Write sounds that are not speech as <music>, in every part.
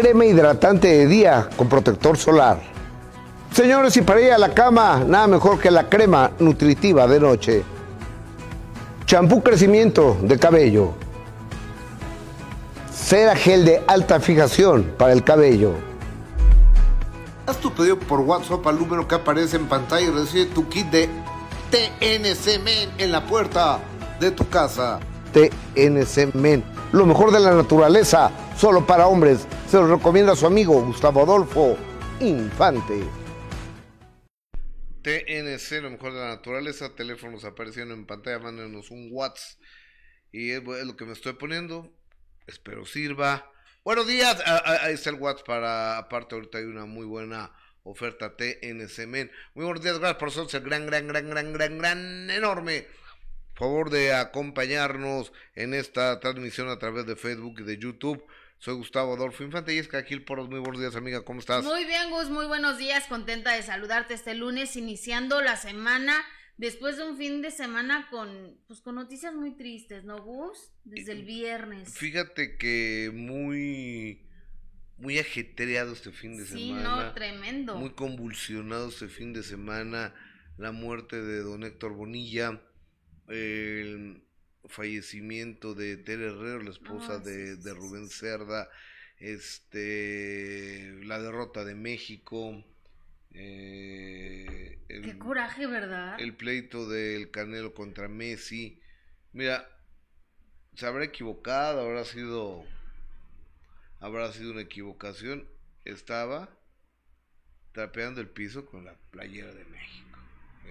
crema hidratante de día con protector solar. Señores, y para ir a la cama, nada mejor que la crema nutritiva de noche. Champú crecimiento de cabello. Cera gel de alta fijación para el cabello. Haz tu pedido por WhatsApp al número que aparece en pantalla y recibe tu kit de TNC Men en la puerta de tu casa. TNC Men, lo mejor de la naturaleza, solo para hombres. Se lo recomienda su amigo Gustavo Adolfo Infante. TNC, lo mejor de la naturaleza, teléfonos apareciendo en pantalla, mándenos un WhatsApp. Y es lo que me estoy poniendo. Espero sirva. Buenos días, ahí está el WhatsApp para, aparte ahorita hay una muy buena oferta TNC Men. Muy buenos días, gracias por ser gran, gran, gran, gran, gran, gran, enorme. Favor de acompañarnos en esta transmisión a través de Facebook y de YouTube. Soy Gustavo Adolfo Infante y es aquí Poros. Muy buenos días, amiga. ¿Cómo estás? Muy bien, Gus. Muy buenos días. Contenta de saludarte este lunes, iniciando la semana después de un fin de semana con, pues, con noticias muy tristes, ¿no, Gus? Desde el viernes. Fíjate que muy, muy ajetreado este fin de semana. Sí, no, tremendo. Muy convulsionado este fin de semana. La muerte de don Héctor Bonilla, el fallecimiento de Tere Herrero, la esposa de, de Rubén Cerda, este, la derrota de México. Eh, el, Qué coraje, ¿verdad? El pleito del Canelo contra Messi. Mira, se habrá equivocado, habrá sido, habrá sido una equivocación. Estaba trapeando el piso con la playera de México.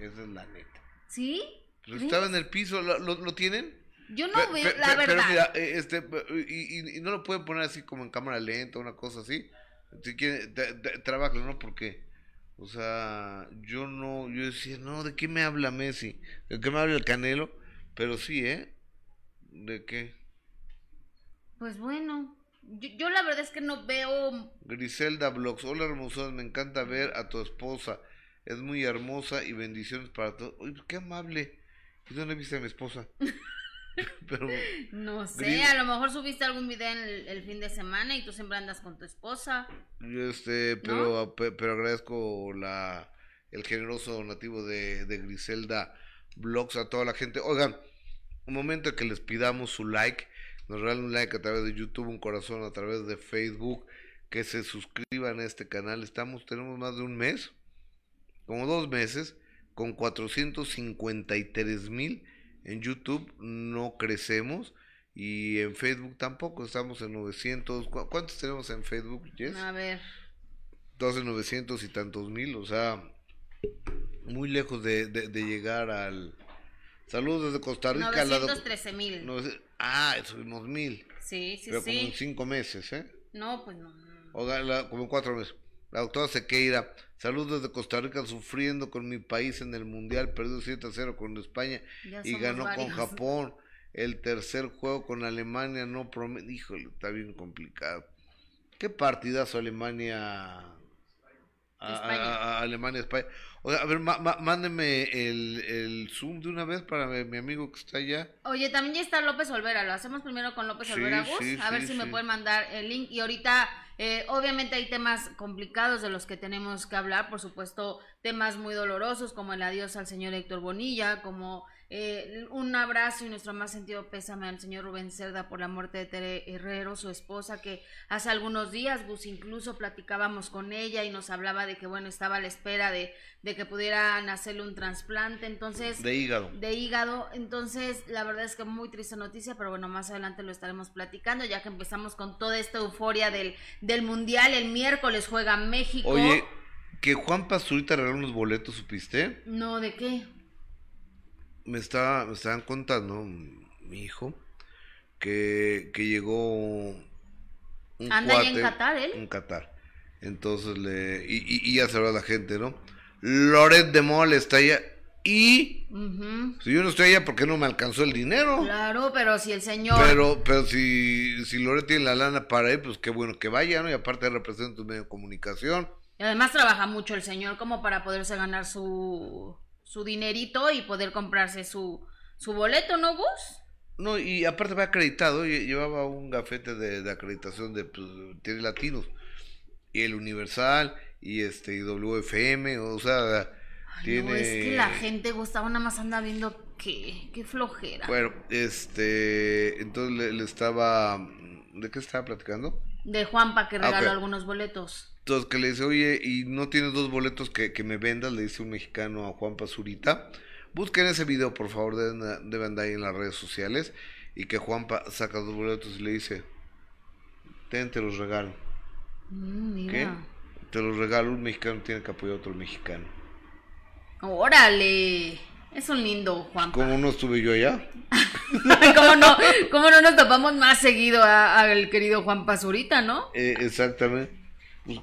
Esa es la neta. ¿Sí? Estaba en el piso, ¿lo, lo, lo tienen? Yo no Pe- veo, la pe- verdad. Pero mira, eh, este, y, y- y no lo pueden poner así como en cámara lenta, una cosa así. Si quieren, tra- tra- trabájalo, ¿no? Porque, o sea, yo no, yo decía, no, ¿de qué me habla Messi? ¿De qué me habla el Canelo? Pero sí, ¿eh? ¿De qué? Pues bueno, yo, yo la verdad es que no veo. Griselda Blogs, hola hermosa, me encanta ver a tu esposa. Es muy hermosa y bendiciones para todos. Uy, qué amable. ¿Y dónde viste a mi esposa? <laughs> <laughs> Pero, No sé, Gris- a lo mejor subiste algún video en el, el fin de semana y tú siempre andas con tu esposa. Yo este, pero, pe- pero agradezco la el generoso donativo de, de Griselda Blogs a toda la gente. Oigan, un momento que les pidamos su like, nos regalen un like a través de YouTube, un corazón a través de Facebook, que se suscriban a este canal. Estamos, tenemos más de un mes, como dos meses, con 453 mil en YouTube, no crecemos. Y en Facebook tampoco, estamos en 900. ¿cu- ¿Cuántos tenemos en Facebook, Jess? A ver, 12, 900 y tantos mil, o sea, muy lejos de, de- de llegar al... Saludos desde Costa Rica. la doc- 913 mil. no ah, subimos mil, Sí, sí, pero como en sí. cinco meses, ¿eh? No, pues no. no. O la- como en cuatro meses. La doctora Sequeira, saludos desde Costa Rica, sufriendo con mi país en el Mundial, perdió 7 a 0 con España Ya y ganó con. Japón. El tercer juego con Alemania no promete. Híjole, está bien complicado. ¿Qué partidazo Alemania? A, España. a- a Alemania, España. A ver, ma- ma- mándenme el, el Zoom de una vez para mi, mi amigo que está allá. Oye, también ya está López Olvera. Lo hacemos primero con López Sí, Olvera, Gus. sí, a ver sí, si me pueden mandar el link. Y ahorita, eh, obviamente, hay temas complicados de los que tenemos que hablar. Por supuesto, temas muy dolorosos, como el adiós al señor Héctor Bonilla, como eh, un abrazo y nuestro más sentido pésame al señor Rubén Cerda por la muerte de Tere Herrero, su esposa, que hace algunos días, Gus, incluso platicábamos con ella y nos hablaba de que, bueno, estaba a la espera de, de que pudieran hacerle un trasplante. Entonces De hígado. de hígado. Entonces, la verdad es que muy triste noticia, pero bueno, más adelante lo estaremos platicando, ya que empezamos con toda esta euforia del, del Mundial. El miércoles juega México. Oye, que Juan Pasturita regaló unos boletos, ¿supiste? No, ¿de qué? Me estaba me estaban contando mi hijo que, que llegó un Anda allá en cuate Qatar, él. en Qatar Entonces le. Y, y, ya se a la gente, ¿no? Loret de Mol está allá. Y si yo no estoy allá, ¿por qué no me alcanzó el dinero? Claro, pero si el señor. Pero, pero si, si Loret tiene la lana para ir, pues qué bueno que vaya, ¿no? Y aparte representa un medio de comunicación. Y además trabaja mucho el señor como para poderse ganar su, su dinerito y poder comprarse su, su boleto, ¿no, Gus? No, y aparte va acreditado, llevaba un gafete de, acreditación de pues, tiene latinos. Y el Universal, y este, y WFM, o sea, tiene... No, es que la gente, Gustavo, nada más anda viendo qué, qué flojera. Bueno, este, entonces le, estaba, ¿de qué estaba platicando? De Juanpa que ah, regaló algunos boletos. Entonces que le dice, oye, ¿y no tienes dos boletos que, que me vendas? Le dice un mexicano a Juanpa Zurita. Busquen ese video, por favor, deben, deben ahí en las redes sociales. Y que Juanpa saca dos boletos y le dice, ten, te los regalo. Mm, ¿Qué? Te los regalo, un mexicano tiene que apoyar a otro mexicano. Órale. Es un lindo Juanpa. ¿Cómo no estuve yo allá? <laughs> ¿Cómo, no, ¿Cómo no nos topamos más seguido al querido Juan Pazurita, no? Eh, exactamente. Pues,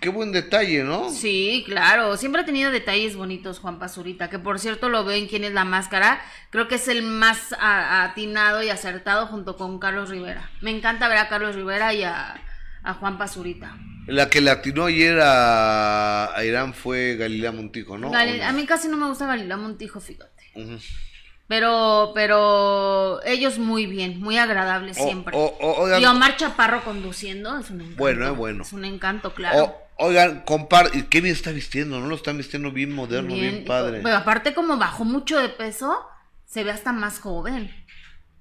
qué buen detalle, ¿no? Sí, claro. Siempre ha tenido detalles bonitos Juan Pazurita, que por cierto lo veo en Quién es la Máscara. Creo que es el más atinado y acertado junto con Carlos Rivera. Me encanta ver a Carlos Rivera y a, Juan Pazurita. La que le atinó ayer a, Irán fue Galilea Montijo, ¿no? A mí casi no me gusta Galilea Montijo, fíjate. Pero, pero ellos muy bien, muy agradables siempre. y Omar Chaparro conduciendo es un encanto. Bueno, es bueno. Es un encanto, claro. oigan, compar, qué bien está vistiendo, ¿no? Lo están vistiendo bien moderno, bien, padre. Pero aparte como bajó mucho de peso, se ve hasta más joven,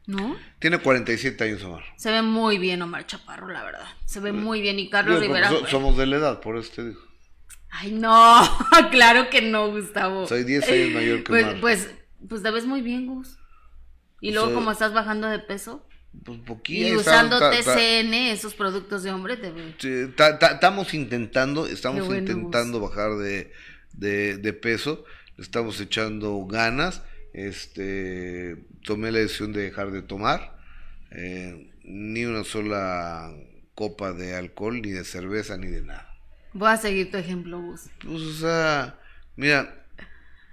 ¿no? Tiene 47 años, Omar. Se ve muy bien Omar Chaparro, la verdad. Se ve muy bien. Y Carlos Rivera. somos de la edad, por eso te digo. Ay, no, <laughs> claro que no, Gustavo. Soy 10 años <laughs> mayor que pues, Pues pues te ves muy bien, Gus. Y luego, como estás bajando de peso. Pues poquito. Y usando TCN, esos productos de hombre, te ves. estamos intentando, estamos intentando bajar de, de, peso. Estamos echando ganas. Este, tomé la decisión de dejar de tomar. Eh, ni una sola copa de alcohol, ni de cerveza, ni de nada. Voy a seguir tu ejemplo, Gus. Pues, o sea, mira,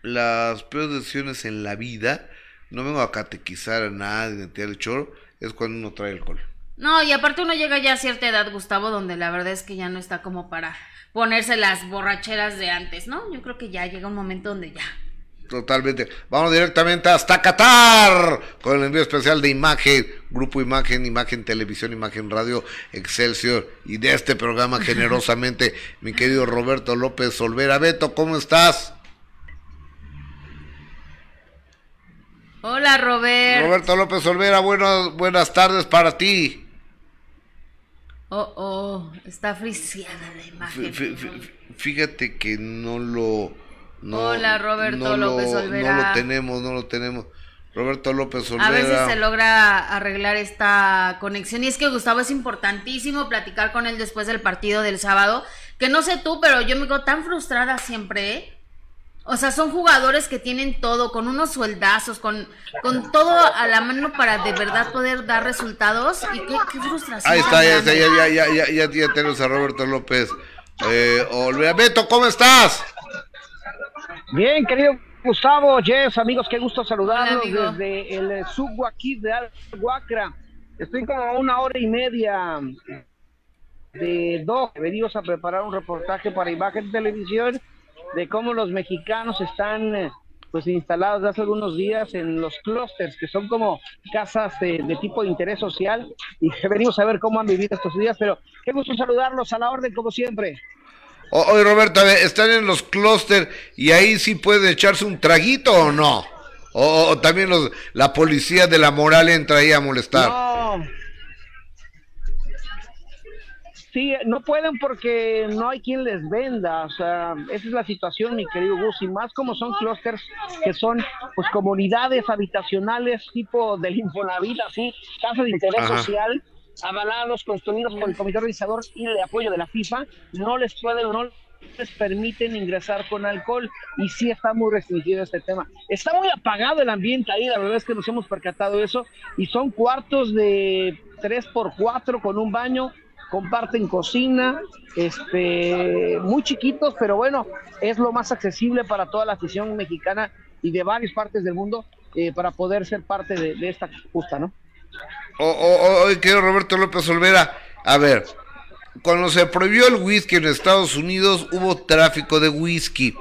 las peores decisiones en la vida, no vengo a catequizar a nadie, de tirar el choro, es cuando uno trae alcohol. No, y aparte uno llega ya a cierta edad, Gustavo, donde la verdad es que ya no está como para ponerse las borracheras de antes, ¿no? Yo creo que ya llega un momento donde ya. Totalmente. Vamos directamente hasta Qatar con el envío especial de Imagen, Grupo Imagen, Imagen Televisión, Imagen Radio, Excelsior y de este programa generosamente <laughs> mi querido Roberto López Olvera. Beto, ¿cómo estás? Hola, Robert. Roberto López Olvera, buenas tardes para ti. Oh, oh, está friciada la imagen. Fíjate que no lo... Hola, Roberto López Olvera. No lo tenemos, no lo tenemos. Roberto López Olvera. A ver si se logra arreglar esta conexión. Y es que Gustavo es importantísimo platicar con él después del partido del sábado. Que no sé tú, pero yo me quedo tan frustrada siempre, ¿eh? O sea, son jugadores que tienen todo, con unos sueldazos, con, con todo a la mano para de verdad poder dar resultados. Y qué, frustración. Ahí está, ya, ya, ya, ya, ya, ya, ya tenemos a Roberto López. Eh, Beto, ¿cómo estás? Bien, querido Gustavo, Jess, amigos, qué gusto saludarlos desde el aquí de Alguacra. Estoy como a una hora y media de dos. Venimos a preparar un reportaje para Imagen Televisión de cómo los mexicanos están eh, pues instalados hace algunos días en los clústeres, que son como casas de, tipo de interés social, y venimos a ver cómo han vivido estos días, pero qué gusto saludarlos a la orden como siempre. Oye, Roberto, están en los clústeres y ahí sí puede echarse un traguito o no. O, también los, la policía de la moral entra ahí a molestar. No, Sí, no pueden porque no hay quien les venda, o sea, esa es la situación, mi querido Gus, y más como son clústeres que son pues comunidades habitacionales tipo del Infonavit, así, casas de interés social, avalados, construidos por el comité organizador y el apoyo de la FIFA, no les pueden, no les permiten ingresar con alcohol y sí está muy restringido este tema. Está muy apagado el ambiente ahí, la verdad es que nos hemos percatado de eso y son cuartos de 3 por 4 con un baño comparten cocina, este, muy chiquitos, pero bueno, es lo más accesible para toda la afición mexicana y de varias partes del mundo eh, para poder ser parte de, esta justa, ¿no? Hoy quiero Roberto López Olvera, a ver, cuando se prohibió el whisky en Estados Unidos hubo tráfico de whisky.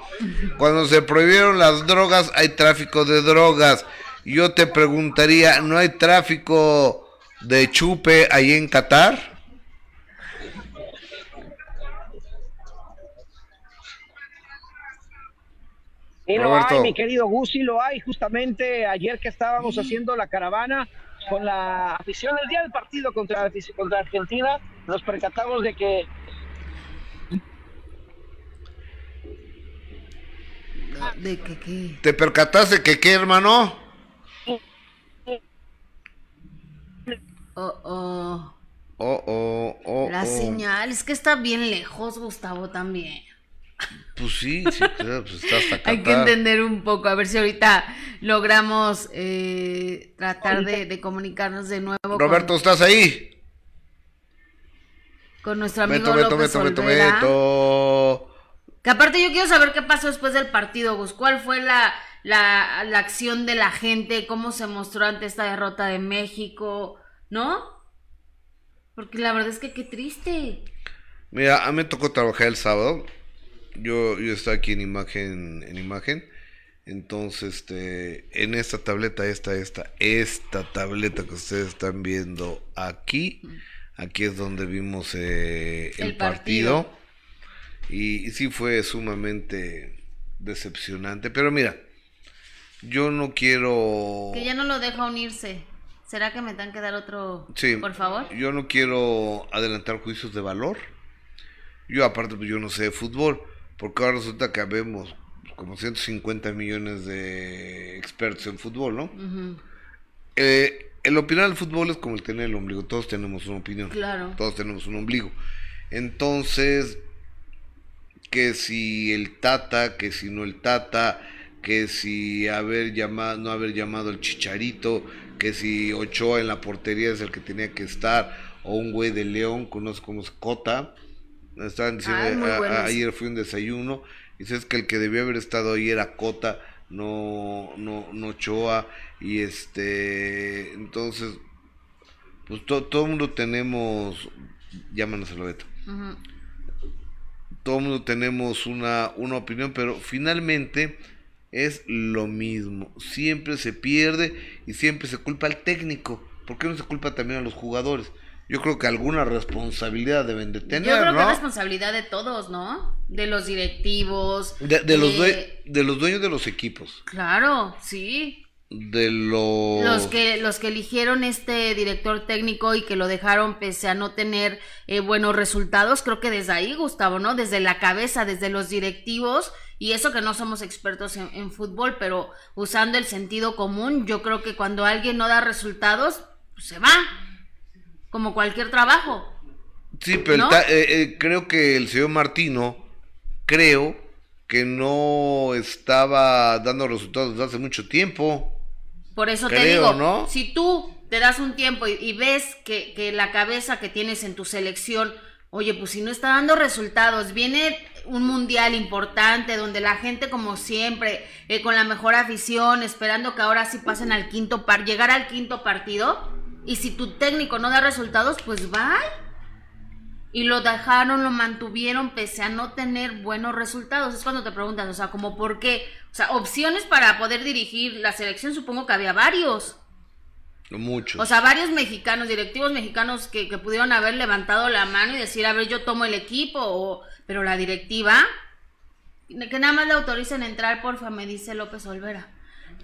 Cuando se prohibieron las drogas hay tráfico de drogas. Yo te preguntaría, ¿no hay tráfico de chupe ahí en Qatar? Sí lo hay, mi querido Gus, lo hay. Justamente ayer que estábamos haciendo la caravana con la afición, el día del partido contra, contra Argentina, nos percatamos de que... ¿De que qué? ¿Te percataste que qué, hermano? Oh, oh. Oh, oh, oh. La oh. señal, es que está bien lejos, Gustavo, también. Pues sí, sí, pues está hasta acá. Hay que entender un poco, a ver si ahorita logramos eh, tratar de, comunicarnos de nuevo. Roberto, ¿estás ahí? Con nuestro amigo meto, López meto, meto, Que aparte yo quiero saber qué pasó después del partido, Gus. ¿Cuál fue la, la, la acción de la gente? ¿Cómo se mostró ante esta derrota de México? ¿No? Porque la verdad es que qué triste. Mira, a mí me tocó trabajar el sábado yo, yo estoy aquí en imagen, en imagen. Entonces, este, en esta tableta, esta, esta, esta tableta que ustedes están viendo aquí, aquí es donde vimos eh, el, partido. Y, sí fue sumamente decepcionante. Pero mira, yo no quiero... Que ya no lo deja unirse. ¿Será que me dan que dar otro, sí, por favor? Yo no quiero adelantar juicios de valor. Yo aparte, pues yo no sé de fútbol porque ahora resulta que habemos como 150 millones de expertos en fútbol, ¿no? Eh, el opinar del fútbol es como el tener el ombligo, todos tenemos una opinión. Claro. Todos tenemos un ombligo. Entonces, que si el Tata, que si no el Tata, que si haber llamado, no haber llamado el Chicharito, que si Ochoa en la portería es el que tenía que estar, o un güey de León, conozco como Cota, Estaban diciendo, ayer fui un desayuno, y dices que el que debió haber estado ahí era Cota, no, no, no Choa, y este, entonces, pues todo el mundo tenemos, llámanos a Beto. Todo el mundo tenemos una, una opinión, pero finalmente es lo mismo. Siempre se pierde y siempre se culpa al técnico. ¿Por qué no se culpa también a los jugadores? Yo creo que alguna responsabilidad deben de tener. Yo creo que es responsabilidad de todos, ¿no? De los directivos. De, los, de los dueños de los equipos. Claro, sí. De los... Los que, los que eligieron este director técnico y que lo dejaron pese a no tener eh, buenos resultados, creo que desde ahí, Gustavo, ¿no? Desde la cabeza, desde los directivos, y eso que no somos expertos en, en fútbol, pero usando el sentido común, yo creo que cuando alguien no da resultados, pues se va como cualquier trabajo. Sí, pero eh, eh, creo que el señor Martino, creo que no estaba dando resultados desde hace mucho tiempo. Por eso te digo, ¿no? si tú te das un tiempo y, ves que, que, la cabeza que tienes en tu selección, oye, pues si no está dando resultados, viene un mundial importante donde la gente como siempre, eh, con la mejor afición, esperando que ahora sí pasen al quinto par, llegar al quinto partido, y si tu técnico no da resultados, pues va. Y lo dejaron, lo mantuvieron pese a no tener buenos resultados. Es cuando te preguntas, o sea, como por qué. O sea, opciones para poder dirigir la selección, supongo que había varios. Muchos. O sea, varios mexicanos, directivos mexicanos que, que, pudieron haber levantado la mano y decir, a ver, yo tomo el equipo, o, pero la directiva, que nada más le autoricen entrar, porfa, me dice López Olvera.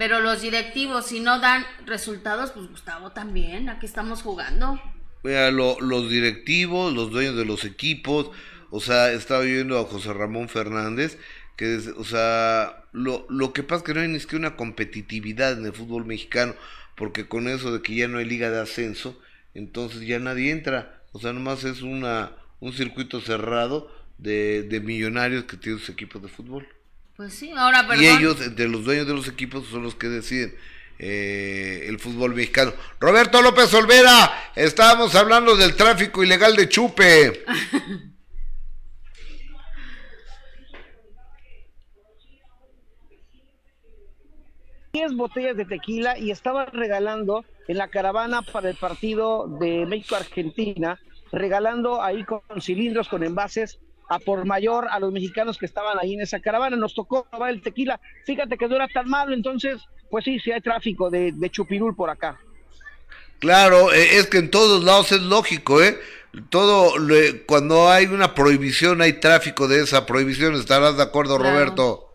Pero los directivos, si no dan resultados, pues Gustavo también, aquí estamos jugando. Mira, los directivos, los dueños de los equipos, o sea, estaba viendo a José Ramón Fernández, que es, o sea, lo, lo que pasa es que no hay ni siquiera una competitividad en el fútbol mexicano, porque con eso de que ya no hay liga de ascenso, entonces ya nadie entra, o sea, nomás es una, un circuito cerrado de, de millonarios que tienen sus equipos de fútbol. Pues sí, ahora Y ellos, de los dueños de los equipos, son los que deciden. eh, el fútbol mexicano. Roberto López Olvera, estábamos hablando del tráfico ilegal de chupe. 10 botellas de tequila y estaba regalando en la caravana para el partido de México-Argentina, regalando ahí con cilindros, con envases a por mayor a los mexicanos que estaban ahí en esa caravana. Nos tocó probar el tequila. Fíjate que no era tan malo, entonces, pues sí, sí hay tráfico de, chupirul por acá. Claro, eh, es que en todos lados es lógico, ¿eh? Todo, cuando hay una prohibición, hay tráfico de esa prohibición. ¿Estarás de acuerdo, Roberto?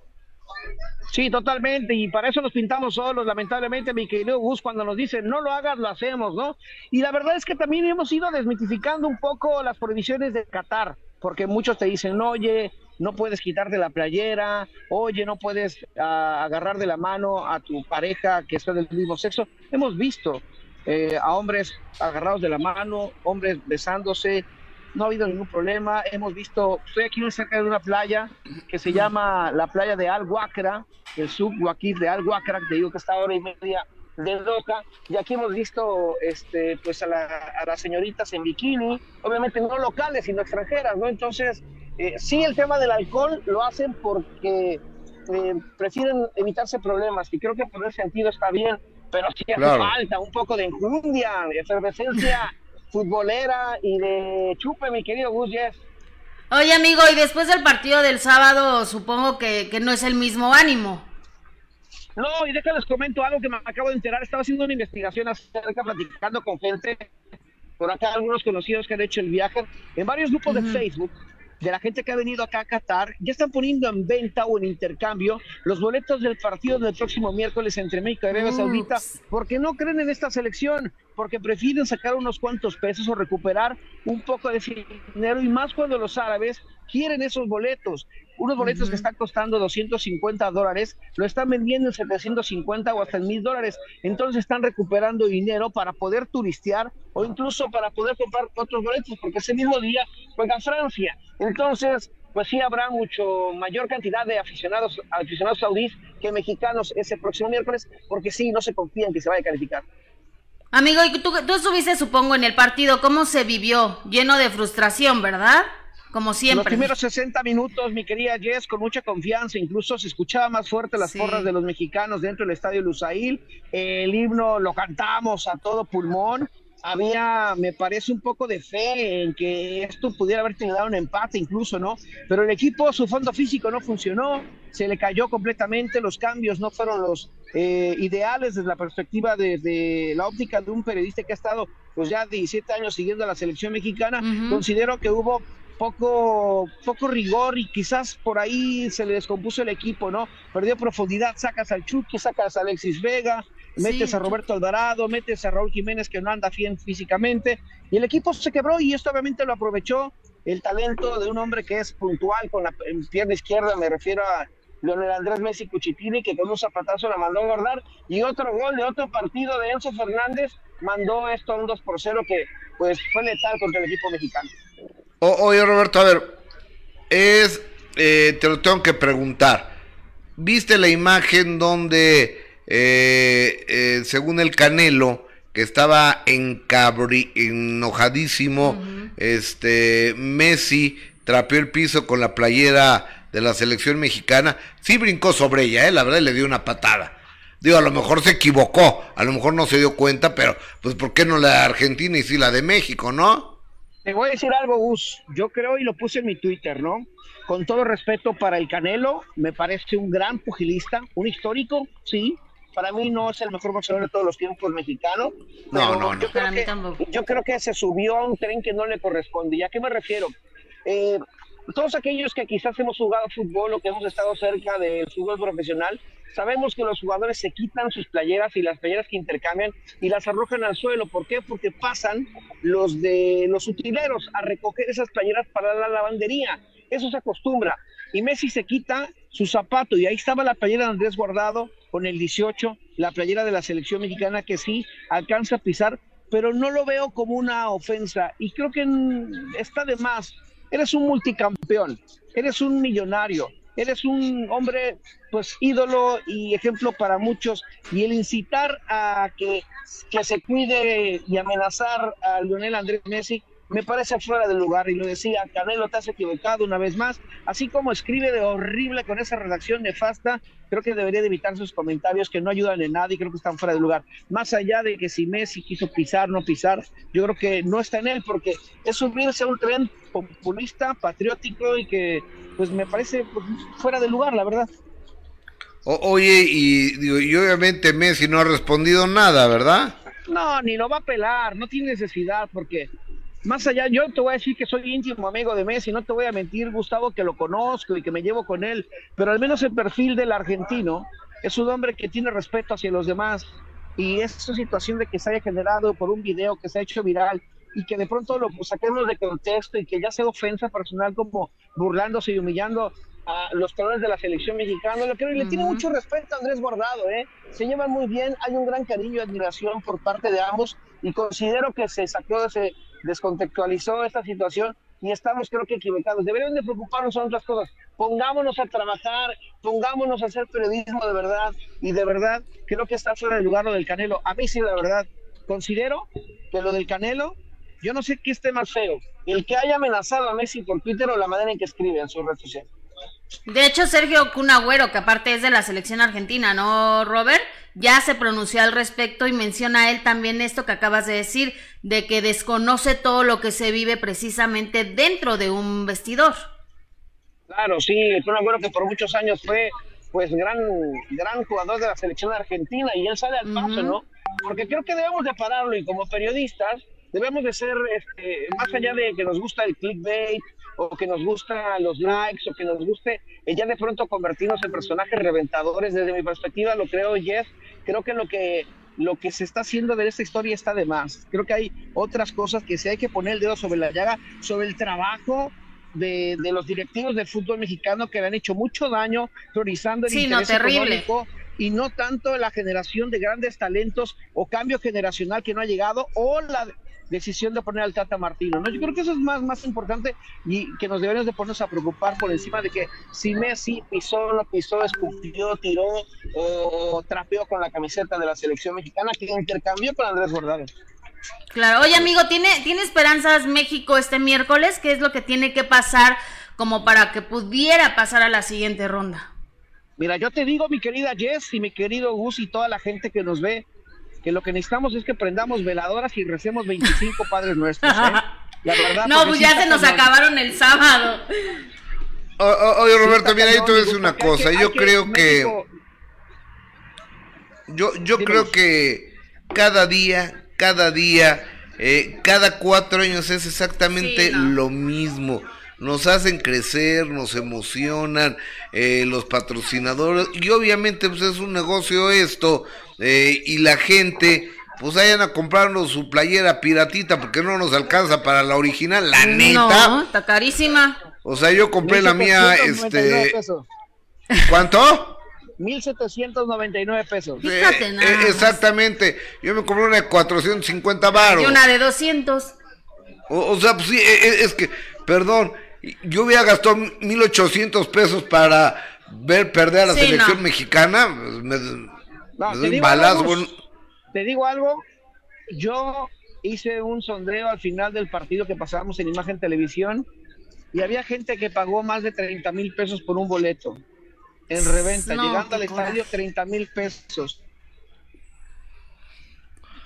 Sí, totalmente, y para eso nos pintamos solos, lamentablemente, mi querido Gus, cuando nos dicen no lo hagas, lo hacemos, ¿no? Y la verdad es que también hemos ido desmitificando un poco las prohibiciones de Qatar, porque muchos te dicen, oye, no puedes quitarte la playera, oye, no puedes ah, agarrar de la mano a tu pareja que está del mismo sexo. Hemos visto eh, a hombres agarrados de la mano, hombres besándose, no ha habido ningún problema. Hemos visto, estoy aquí cerca de una playa que se llama la playa de Al Huacra, el subguaquí de Al Huacra, que te digo que está a hora y media de Doca, y aquí hemos visto este, pues a, las señoritas en bikini, obviamente no locales, sino extranjeras, ¿no? Entonces, eh, sí, el tema del alcohol lo hacen porque eh, prefieren evitarse problemas, y creo que por ese sentido está bien, pero sí hace falta un poco de enjundia, de efervescencia <laughs> futbolera y de chupe, mi querido Gus Oye, amigo, y después del partido del sábado, supongo que, no es el mismo ánimo. No, y déjales comento algo que me acabo de enterar. Estaba haciendo una investigación acerca, platicando con gente, por acá algunos conocidos que han hecho el viaje, en varios grupos de Facebook de la gente que ha venido acá a Qatar, ya están poniendo en venta o en intercambio los boletos del partido del próximo miércoles entre México y Arabia Saudita, porque no creen en esta selección, porque prefieren sacar unos cuantos pesos o recuperar un poco de dinero y más cuando los árabes quieren esos boletos. Unos boletos que están costando 250 dólares, lo están vendiendo en 750 o hasta en 1000 dólares. Entonces están recuperando dinero para poder turistear o incluso para poder comprar otros boletos, porque ese mismo día juega Francia. Entonces, pues sí habrá mucho mayor cantidad de aficionados, aficionados saudíes que mexicanos ese próximo miércoles, porque sí, no se confían que se vaya a calificar. Amigo, y tú, tú estuviste, supongo, en el partido, ¿cómo se vivió? Lleno de frustración, ¿verdad? Como siempre. Los primeros 60 minutos, mi querida Jess, con mucha confianza, incluso se escuchaba más fuerte las porras de los mexicanos dentro del estadio Lusail. El himno lo cantamos a todo pulmón. Había, me parece, un poco de fe en que esto pudiera haber tenido un empate, incluso, ¿no? Pero el equipo, su fondo físico no funcionó, se le cayó completamente, los cambios no fueron los eh, ideales desde la perspectiva de, la óptica de un periodista que ha estado pues ya 17 años siguiendo a la selección mexicana. Considero que hubo poco, poco rigor y quizás por ahí se le descompuso el equipo, ¿no? Perdió profundidad, sacas al Chucky, sacas a Alexis Vega, metes a Roberto Alvarado, metes a Raúl Jiménez que no anda bien físicamente y el equipo se quebró y esto obviamente lo aprovechó el talento de un hombre que es puntual con la pierna izquierda, me refiero a Leonel Andrés Messi Cuchitini, que con un zapatazo la mandó a guardar, y otro gol de otro partido de Enzo Fernández mandó esto a un 2 por 0 que pues fue letal contra el equipo mexicano oye, Roberto, a ver, es, eh, te lo tengo que preguntar. ¿Viste la imagen donde, eh, eh, según el Canelo, que estaba encabri enojadísimo, este, Messi trapeó el piso con la playera de la selección mexicana, sí brincó sobre ella, la verdad le dio una patada. Digo, a lo mejor se equivocó, a lo mejor no se dio cuenta, pero pues ¿por qué no la de Argentina y sí la de México, no? Te voy a decir algo, Gus. Yo creo y lo puse en mi Twitter, ¿no? Con todo respeto para el Canelo, me parece un gran pugilista, un histórico, sí. Para mí no es el mejor boxeador de todos los tiempos mexicano. No, no, no. Yo creo, que, yo creo que se subió a un tren que no le corresponde. ¿Y a qué me refiero? Eh, todos aquellos que quizás hemos jugado fútbol o que hemos estado cerca del fútbol profesional, Sabemos que los jugadores se quitan sus playeras y las playeras que intercambian y las arrojan al suelo. ¿Por qué? Porque pasan los de los utileros a recoger esas playeras para la lavandería. Eso se acostumbra. Y Messi se quita su zapato y ahí estaba la playera de Andrés Guardado con el 18, la playera de la selección mexicana que sí alcanza a pisar, pero no lo veo como una ofensa y creo que está de más. Eres un multicampeón, eres un millonario, él es un hombre, pues, ídolo y ejemplo para muchos. Y el incitar a que, que se cuide y amenazar a Lionel Andrés Messi, me parece fuera de lugar. Y lo decía, Canelo, te has equivocado una vez más. Así como escribe de horrible con esa redacción nefasta, creo que debería de evitar sus comentarios que no ayudan en nada y creo que están fuera de lugar. Más allá de que si Messi quiso pisar, no pisar, yo creo que no está en él porque es subirse a un tren populista, patriótico y que pues me parece pues, fuera de lugar, la verdad. oye, y, y obviamente Messi no ha respondido nada, ¿verdad? No, ni lo va a pelar, no tiene necesidad porque más allá, yo te voy a decir que soy íntimo amigo de Messi, no te voy a mentir, Gustavo, que lo conozco y que me llevo con él, pero al menos el perfil del argentino es un hombre que tiene respeto hacia los demás y esa situación de que se haya generado por un video que se ha hecho viral y que de pronto lo saquemos de contexto y que ya sea ofensa personal como burlándose y humillando a los colores de la selección mexicana, lo creo, y le tiene mucho respeto a Andrés Bordado, ¿eh? Se llevan muy bien, hay un gran cariño y admiración por parte de ambos y considero que se sacó ese descontextualizó esta situación y estamos creo que equivocados. Deberíamos de preocuparnos en otras cosas. Pongámonos a trabajar, pongámonos a hacer periodismo de verdad y de verdad creo que está fuera del lugar lo del Canelo. A mí sí, la verdad, considero que lo del Canelo, yo no sé qué esté más feo, el que haya amenazado a Messi por Twitter o la manera en que escribe en su red social. De hecho, Sergio Cunagüero, que aparte es de la selección argentina, ¿no, Robert? Ya se pronunció al respecto y menciona él también esto que acabas de decir, de que desconoce todo lo que se vive precisamente dentro de un vestidor. Claro, sí, Cunagüero que por muchos años fue pues gran, gran jugador de la selección argentina y él sale al paso, ¿no? Porque creo que debemos de pararlo y como periodistas debemos de ser, este, más allá de que nos gusta el clickbait o que nos gustan los likes o que nos guste ya de pronto convertirnos en personajes reventadores, desde mi perspectiva lo creo, Jeff, creo que lo que lo que se está haciendo de esta historia está de más. Creo que hay otras cosas que si hay que poner el dedo sobre la llaga, sobre el trabajo de, de los directivos del fútbol mexicano que le han hecho mucho daño priorizando el sí, interés no, terrible. económico y no tanto la generación de grandes talentos o cambio generacional que no ha llegado o la decisión de poner al Tata Martino. ¿no? Yo creo que eso es más, más importante y que nos deberíamos de ponernos a preocupar por encima de que si Messi pisó, no pisó, escupió, tiró o, trapeó con la camiseta de la selección mexicana que intercambió con Andrés Bordado. Claro, oye amigo, ¿tiene, ¿tiene esperanzas México este miércoles? ¿Qué es lo que tiene que pasar como para que pudiera pasar a la siguiente ronda? Mira, yo te digo, mi querida Jess y mi querido Gus y toda la gente que nos ve, que lo que necesitamos es que prendamos veladoras y recemos 25 <laughs> padres nuestros. ¿eh? La verdad, no, pues ya se nos acabaron el sábado. oye, Roberto, mira, ahí tú ves una cosa. yo creo que. Yo, yo creo que cada día, cada día, eh, cada cuatro años es exactamente lo mismo nos hacen crecer, nos emocionan, eh, los patrocinadores, y obviamente pues es un negocio esto, eh, y la gente pues vayan a comprarnos su playera piratita porque no nos alcanza para la original, la neta. No, está carísima. O sea, yo compré la mía, este... ¿Cuánto? 1799 pesos. Fíjate, nada eh, exactamente. Yo me compré una de 450 baros. Y una de 200. O, o sea, pues sí, es que, perdón, yo hubiera gastado 1800 pesos para ver perder a la selección mexicana. Me, te, digo algo, te digo algo, yo hice un sondeo al final del partido que pasábamos en Imagen Televisión y había gente que pagó más de 30 mil pesos por un boleto en reventa, llegando al estadio 30 mil pesos.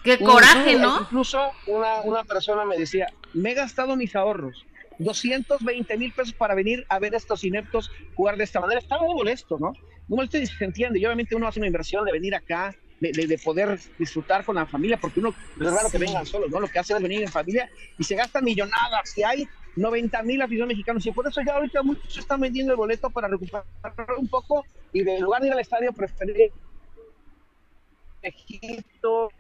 Qué coraje, ¿no? Incluso una, una persona me decía, me he gastado mis ahorros 220 mil pesos para venir a ver a estos ineptos jugar de esta manera. Está muy molesto, ¿no? Muy molesto y se entiende. Y obviamente uno hace una inversión de venir acá, de, poder disfrutar con la familia, porque uno es raro que vengan solos, ¿no? Lo que hace es venir en familia y se gastan millonadas. Si hay 90 mil aficionados mexicanos y por eso ya ahorita muchos están vendiendo el boleto para recuperar un poco y de lugar de ir al estadio preferir Egipto,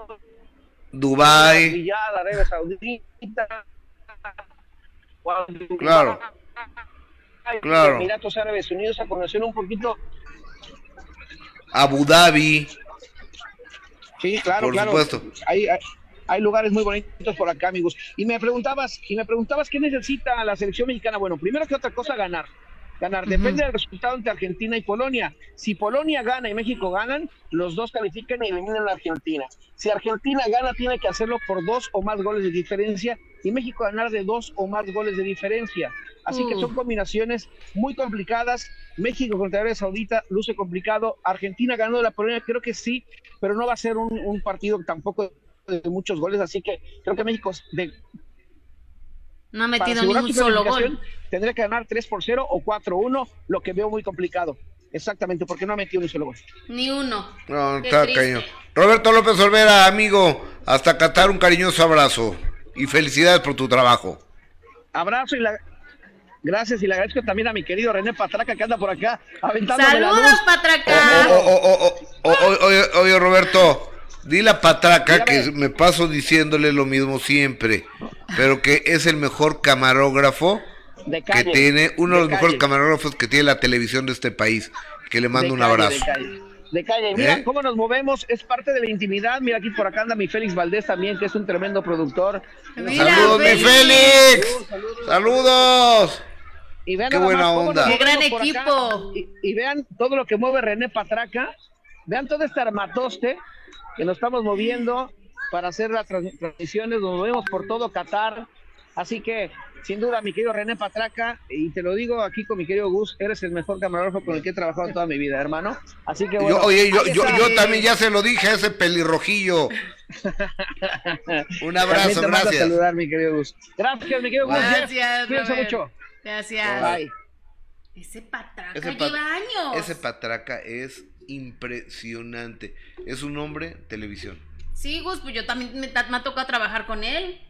Dubai, Arabia Saudita, claro. Claro. Emiratos Árabes Unidos a conocer un poquito. Abu Dhabi. Sí, claro, por claro. Supuesto. Hay, hay, lugares muy bonitos por acá, amigos. Y me preguntabas, y me preguntabas qué necesita la selección mexicana. Bueno, primero que otra cosa, ganar. Ganar. Depende del resultado entre Argentina y Polonia. Si Polonia gana y México ganan, los dos califican y eliminan a Argentina. Si Argentina gana, tiene que hacerlo por dos o más goles de diferencia y México ganar de dos o más goles de diferencia. Así que son combinaciones muy complicadas. México contra Arabia Saudita luce complicado. Argentina ganando la Polonia, creo que sí, pero no va a ser un, un partido tampoco de muchos goles. Así que creo que México de no ha metido ni un solo gol. Tendría que ganar 3 por 0 o 4-1, lo que veo muy complicado. Exactamente, porque no ha metido ni un solo gol. Ni uno. No, está cañón. Roberto López Olvera, amigo, hasta Qatar un cariñoso abrazo y felicidades por tu trabajo. Abrazo y la, Gracias y le agradezco también a mi querido René Patraca que anda por acá aventando. Saludos, Patraca. oye, Roberto, Di la patraca que me paso diciéndole lo mismo siempre, pero que es el mejor camarógrafo que tiene, uno de, los mejores camarógrafos que tiene la televisión de este país, que le mando un abrazo. De calle. Mira ¿Eh? cómo nos movemos, es parte de la intimidad. Mira aquí por acá anda mi Félix Valdés también, que es un tremendo productor. saludos, mi Félix. Saludos. Y vean Qué buena onda. Qué gran equipo. Y, y, vean todo lo que mueve René Patraca. Vean todo este armatoste que nos estamos moviendo para hacer las transmisiones, nos movemos por todo Qatar. Así que, sin duda, mi querido René Patraca, y te lo digo aquí con mi querido Gus, eres el mejor camarógrafo con el que he trabajado toda mi vida, hermano. Así que, bueno, yo, Oye, yo, yo, yo, también ya se lo dije a ese pelirrojillo. <laughs> Un abrazo, gracias. saludar, mi querido Gus. Gracias, mi querido Gus. Gracias, Cuídense mucho. Gracias. Bye. Ese Patraca ese lleva años. Ese Patraca es impresionante. Es un hombre televisión. Sí, Gus, pues yo también me, ha tocado trabajar con él.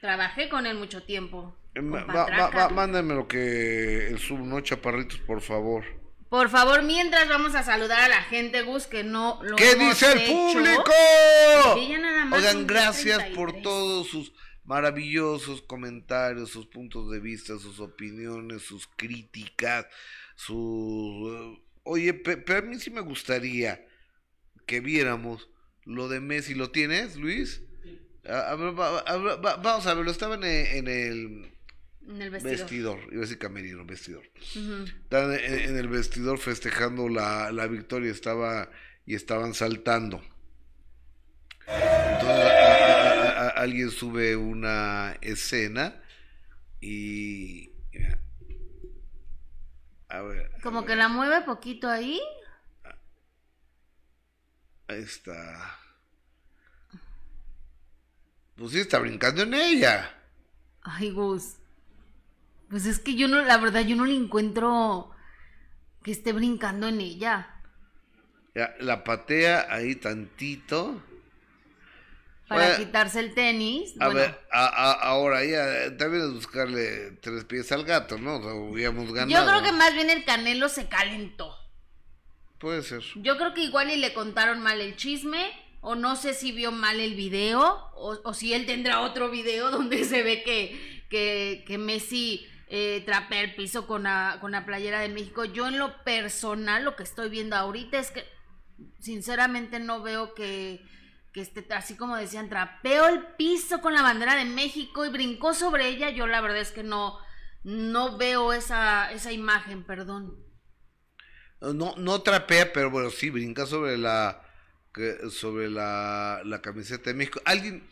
Trabajé con él mucho tiempo. Eh, mándame lo que el sub, ¿no, chaparritos, por favor? Por favor, mientras vamos a saludar a la gente, Gus, que no lo ¿Qué dice el público? Oigan, gracias por todos sus maravillosos comentarios, sus puntos de vista, sus opiniones, sus críticas, sus Oye, pero a mí sí me gustaría que viéramos lo de Messi. ¿Lo tienes, Luis? vamos a verlo. Estaba en el, en el vestidor. vestidor. Iba a decir camerino, vestidor. Estaban en, el vestidor festejando la, la victoria estaba, y estaban saltando. Entonces alguien sube una escena y como que la mueve poquito ahí. Ahí está. Pues sí, está brincando en ella. Ay, Gus. Pues es que yo no, la verdad, yo no le encuentro que esté brincando en ella. Ya, la patea ahí tantito. Para quitarse el tenis. A ver, ahora ya también es buscarle tres pies al gato, ¿no? O habíamos ganado. Yo creo que más bien el Canelo se calentó. Puede ser. Yo creo que igual y le contaron mal el chisme, o no sé si vio mal el video, o, si él tendrá otro video <laughs> donde se ve que, que, que Messi eh, trapea el piso con la, con la playera de México. Yo en lo personal, lo que estoy viendo ahorita es que sinceramente no veo que que este, así como decían, trapeó el piso con la bandera de México y brincó sobre ella, yo la verdad es que no, no veo esa, esa imagen, perdón. No, no trapea, pero bueno, sí, brinca sobre la sobre la, la camiseta de México. Alguien,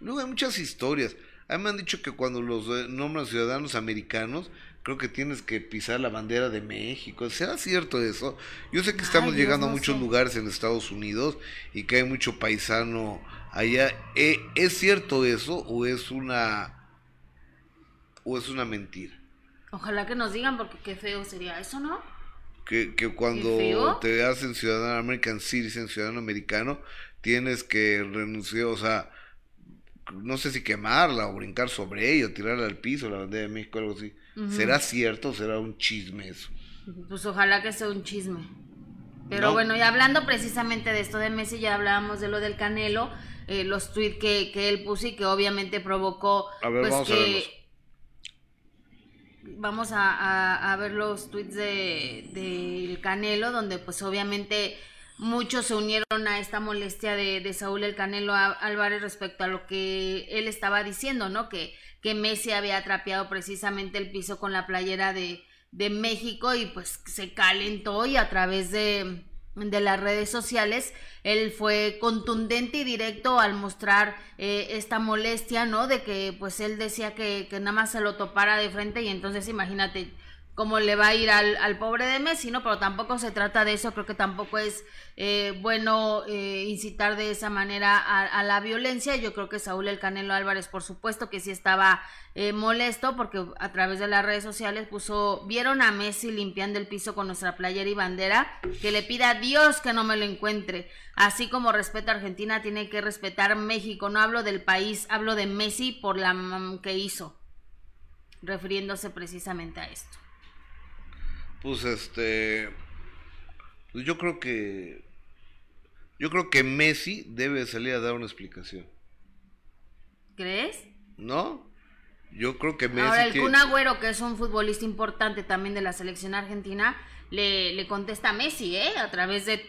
luego hay muchas historias. A mí me han dicho que cuando los eh, nombran ciudadanos americanos, creo que tienes que pisar la bandera de México. ¿Será cierto eso? Yo sé que estamos llegando a muchos lugares en Estados Unidos y que hay mucho paisano allá. ¿E, ¿Es cierto eso o es una o es una mentira? Ojalá que nos digan porque qué feo sería eso, ¿no? Que, que cuando te hacen ciudadano American Citizen, ciudadano americano, tienes que renunciar, o sea, no sé si quemarla o brincar sobre ella o tirarla al piso, la bandera de México, algo así. ¿Será cierto o será un chisme eso? Pues ojalá que sea un chisme. Pero bueno, y hablando precisamente de esto de Messi, ya hablábamos de lo del Canelo, eh, los tweets que, que, él puso y que obviamente provocó. A ver, pues, vamos que, a verlos. Vamos a, a, ver los tweets del de, Canelo, donde pues obviamente muchos se unieron a esta molestia de, de Saúl el Canelo Álvarez respecto a lo que él estaba diciendo, ¿no? Que que Messi había trapeado precisamente el piso con la playera de, de México y pues se calentó y a través de, de las redes sociales él fue contundente y directo al mostrar eh, esta molestia, ¿no? De que pues él decía que, que nada más se lo topara de frente y entonces imagínate, cómo le va a ir al, al, pobre de Messi, ¿no? Pero tampoco se trata de eso, creo que tampoco es eh, bueno eh, incitar de esa manera a, la violencia. Yo creo que Saúl El Canelo Álvarez, por supuesto que sí estaba eh, molesto porque a través de las redes sociales puso, vieron a Messi limpiando el piso con nuestra playera y bandera, que le pida a Dios que no me lo encuentre. Así como respeta a Argentina, tiene que respetar México. No hablo del país, hablo de Messi por la que hizo, refiriéndose precisamente a esto. Pues este. Pues yo creo que. Yo creo que Messi debe salir a dar una explicación. ¿Crees? ¿No? Yo creo que Messi. Ahora, el Kun Agüero, que es un futbolista importante también de la selección argentina, le, le contesta a Messi, ¿eh? A través de.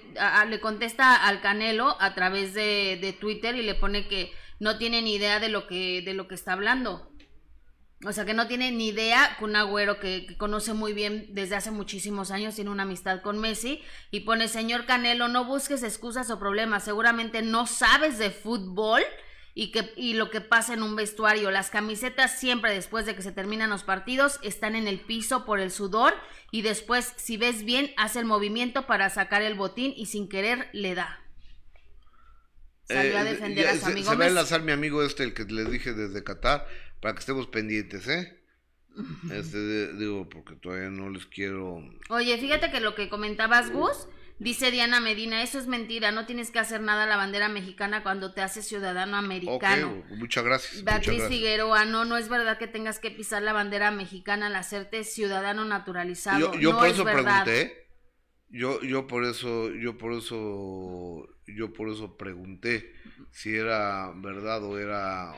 le contesta al Canelo a través de, de Twitter y le pone que no tiene ni idea de lo que, de lo que está hablando. O sea, que no tiene ni idea, un Agüero que, que, conoce muy bien desde hace muchísimos años, tiene una amistad con Messi, y pone, señor Canelo, no busques excusas o problemas, seguramente no sabes de fútbol y, que, y lo que pasa en un vestuario. Las camisetas siempre después de que se terminan los partidos están en el piso por el sudor y después, si ves bien, hace el movimiento para sacar el botín y sin querer le da. Salió a eh, defender a su amigo. Se, va a enlazar mi amigo este, el que le dije desde Qatar para que estemos pendientes, ¿eh? Este, digo, porque todavía no les quiero. Oye, fíjate que lo que comentabas, Gus, dice Diana Medina, eso es mentira, no tienes que hacer nada a la bandera mexicana cuando te haces ciudadano americano. muchas gracias. Beatriz Figueroa, no, no es verdad que tengas que pisar la bandera mexicana al hacerte ciudadano naturalizado. Yo, por eso pregunté. Yo, yo por eso, yo por eso, yo por eso pregunté si era verdad o era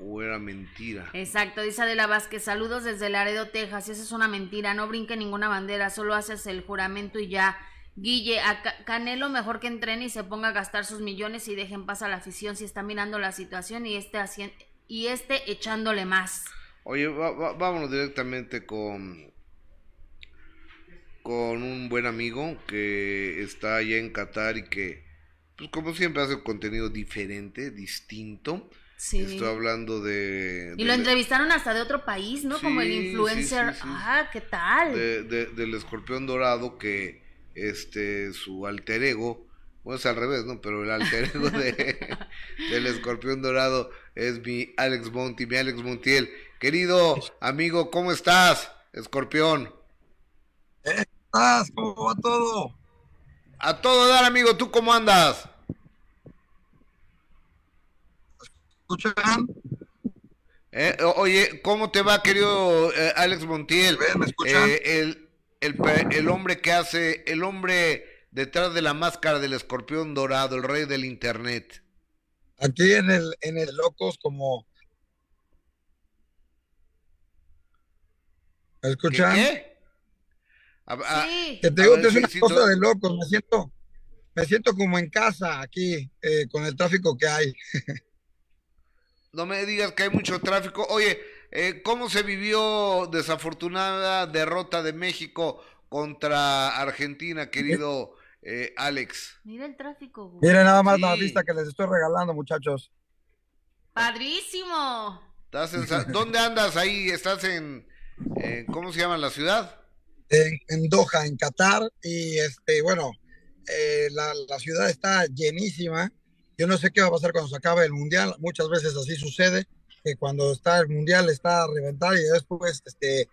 o era mentira. Exacto, dice Adela Vázquez, saludos desde Laredo, Texas, esa es una mentira, no brinque ninguna bandera, solo haces el juramento y ya. Guille, a Canelo mejor que entrene y se ponga a gastar sus millones y dejen pasar a la afición si está mirando la situación y este, haciendo, y este echándole más. Oye, vámonos directamente con, con un buen amigo que está allá en Qatar y que, pues como siempre, hace contenido diferente, distinto. Estoy hablando de... Y lo entrevistaron hasta de otro país, ¿no? Como el influencer. ah, ¿qué tal? del escorpión dorado que este su alter ego, bueno, es al revés, ¿no? Pero el alter ego de, <laughs> del escorpión dorado es mi Alex Monti, mi Alex Montiel. Querido amigo, ¿cómo estás, escorpión? ¿Cómo estás? ¿Cómo va todo? A todo dar, amigo, ¿tú cómo andas? Escuchan? Eh, oye, ¿cómo te va, querido eh, Alex Montiel? ¿Me escuchan? Eh, el, el, el, hombre que hace, el hombre detrás de la máscara del escorpión dorado, el rey del internet. Aquí en el, en el Locos, como. ¿Me escuchan? ¿Qué? que te digo que es una cosa de locos, me siento, me siento como en casa aquí, con el tráfico que hay. <laughs> No me digas que hay mucho tráfico. Oye, eh, ¿cómo se vivió desafortunada derrota de México contra Argentina, querido eh, Alex? Mira el tráfico. Miren nada más la vista que les estoy regalando, muchachos. Padrísimo. <laughs> ¿Dónde andas ahí? ¿Estás en, cómo se llama la ciudad? En, Doha, en Qatar. Y este, bueno, eh, la, la ciudad está llenísima yo no sé qué va a pasar cuando se acabe el mundial. Muchas veces así sucede, que cuando está el mundial está a reventar y después este, eh,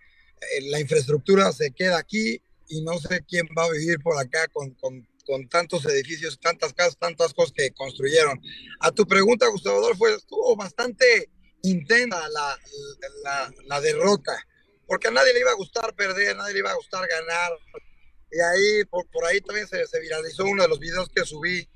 la infraestructura se queda aquí y no sé quién va a vivir por acá con, con, con tantos edificios, tantas casas, tantas cosas que construyeron. A tu pregunta, Gustavo Adolfo, estuvo bastante intensa la, la, la, derrota, porque a nadie le iba a gustar perder, a nadie le iba a gustar ganar. Y ahí, por, por ahí también se, se viralizó uno de los videos que subí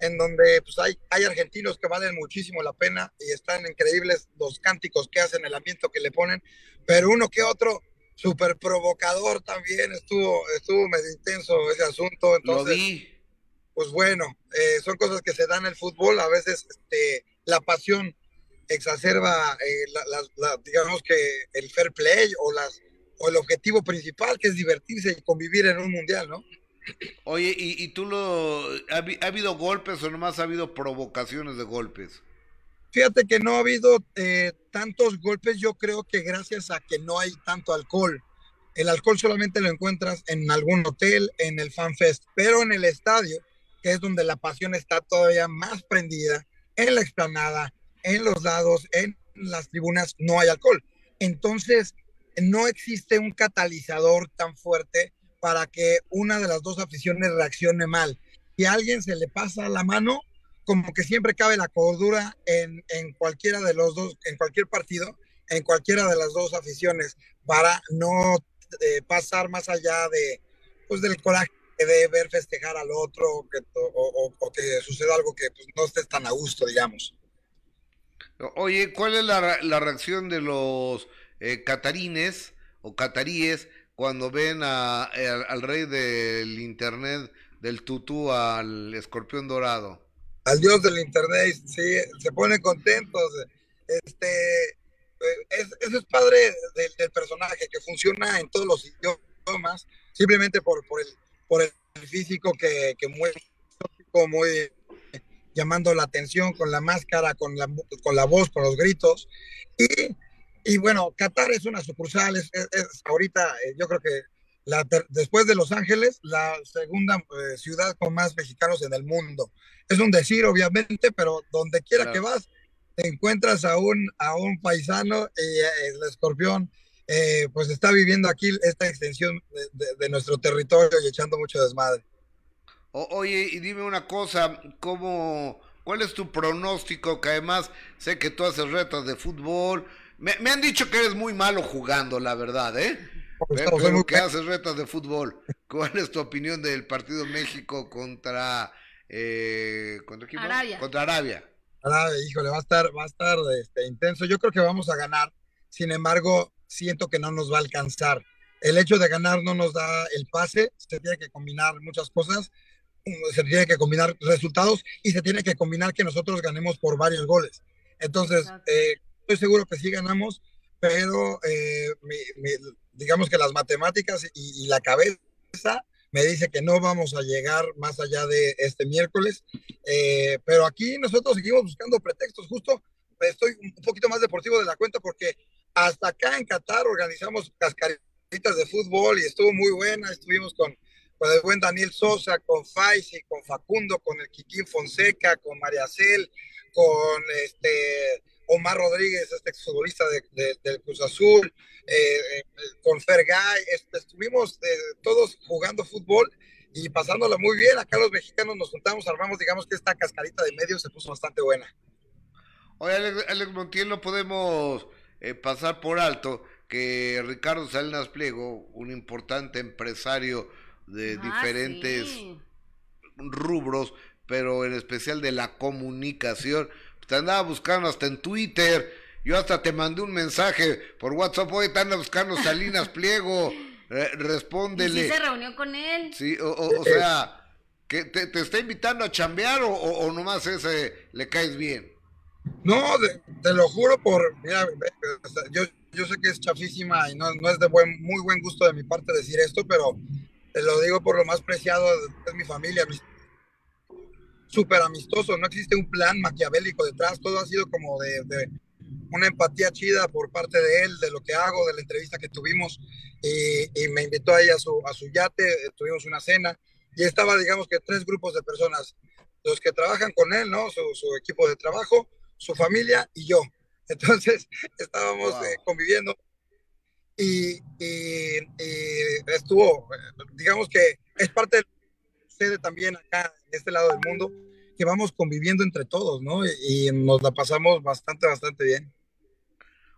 en donde pues, hay, hay argentinos que valen muchísimo la pena y están increíbles los cánticos que hacen, el ambiente que le ponen, pero uno que otro súper provocador también, estuvo, estuvo medio intenso ese asunto. Entonces, Pues bueno, eh, son cosas que se dan en el fútbol, a veces este, la pasión exacerba, eh, digamos que el fair play o las, o el objetivo principal, que es divertirse y convivir en un mundial, ¿no? Oye, ¿y, tú lo... Ha, ha, habido golpes o nomás ha habido provocaciones de golpes? Fíjate que no ha habido eh, tantos golpes, yo creo que gracias a que no hay tanto alcohol. El alcohol solamente lo encuentras en algún hotel, en el FanFest, pero en el estadio, que es donde la pasión está todavía más prendida, en la explanada, en los lados, en las tribunas, no hay alcohol. Entonces, no existe un catalizador tan fuerte para que una de las dos aficiones reaccione mal. Si a alguien se le pasa la mano, como que siempre cabe la cordura en, en cualquiera de los dos, en cualquier partido, en cualquiera de las dos aficiones, para no eh, pasar más allá de, pues, del coraje de ver festejar al otro que, o, o, que suceda algo que pues, no estés tan a gusto, digamos. Oye, ¿cuál es la, la reacción de los eh, catarines o cataríes cuando ven a, al, al rey del internet, del tutú, al escorpión dorado? al dios del internet, sí, se ponen contentos. Este, eh, es, eso es padre del, personaje, que funciona en todos los idiomas, simplemente por, por, el, por el físico que, que mueve, muy llamando la atención con la máscara, con la, con la voz, con los gritos. Y, y bueno, Qatar es una sucursal, es, es, es ahorita eh, yo creo que la, después de Los Ángeles, la segunda eh, ciudad con más mexicanos en el mundo. Es un decir, obviamente, pero donde quiera claro. que vas, te encuentras a un, a un paisano y eh, el escorpión, eh, pues está viviendo aquí esta extensión de, de, de, nuestro territorio y echando mucho desmadre. O, oye, y dime una cosa, ¿cómo, ¿cuál es tu pronóstico? Que además sé que tú haces retas de fútbol. Me, me han dicho que eres muy malo jugando, la verdad, ¿eh? Pero, pero que haces retas de fútbol. <laughs> ¿Cuál es tu opinión del partido México contra eh, ¿contra, quién Arabia. contra Arabia? Arabia, híjole, va a estar, va a estar este, intenso. Yo creo que vamos a ganar. Sin embargo, siento que no nos va a alcanzar. El hecho de ganar no nos da el pase. Se tiene que combinar muchas cosas. Se tiene que combinar resultados y se tiene que combinar que nosotros ganemos por varios goles. Entonces, eh, estoy seguro que sí ganamos, pero eh, digamos que las matemáticas y, la cabeza me dice que no vamos a llegar más allá de este miércoles, eh, pero aquí nosotros seguimos buscando pretextos, justo estoy un poquito más deportivo de la cuenta porque hasta acá en Qatar organizamos cascaritas de fútbol y estuvo muy buena, estuvimos con, con el buen Daniel Sosa, con Faisy, con Facundo, con el Kikín Fonseca, con María Cel, con este Omar Rodríguez, este exfutbolista de, de, del Cruz Azul, eh, con Fergay, estuvimos eh, todos jugando fútbol y pasándola muy bien. Acá los mexicanos nos juntamos, armamos, digamos que esta cascarita de medio se puso bastante buena. Oye, Alex, Alex Montiel, no podemos eh, pasar por alto que Ricardo Salinas Pliego, un importante empresario de ah, diferentes sí. rubros, pero en especial de la comunicación, te andaba buscando hasta en Twitter. Yo hasta te mandé un mensaje por WhatsApp. Hoy te anda buscando Salinas <laughs> Pliego. Eh, respóndele. ¿Y si se reunió con él? Sí, o, o, o sea, que te, te, está invitando a chambear o, o, nomás ese le caes bien? No, de, te lo juro por. Mira, yo, yo sé que es chafísima y no, no es de buen, muy buen gusto de mi parte decir esto, pero te lo digo por lo más preciado es mi familia, mis súper amistoso, no existe un plan maquiavélico detrás, todo ha sido como de, de, una empatía chida por parte de él, de lo que hago, de la entrevista que tuvimos, y, y me invitó ahí a su, a su yate, tuvimos una cena, y estaba, digamos que tres grupos de personas, los que trabajan con él, ¿no? Su, su equipo de trabajo, su familia y yo. <laughs> Entonces, estábamos wow. eh, conviviendo y, y, y, estuvo, digamos que es parte de sucede también acá en este lado del mundo, que vamos conviviendo entre todos, ¿no? Y, y nos la pasamos bastante, bastante bien.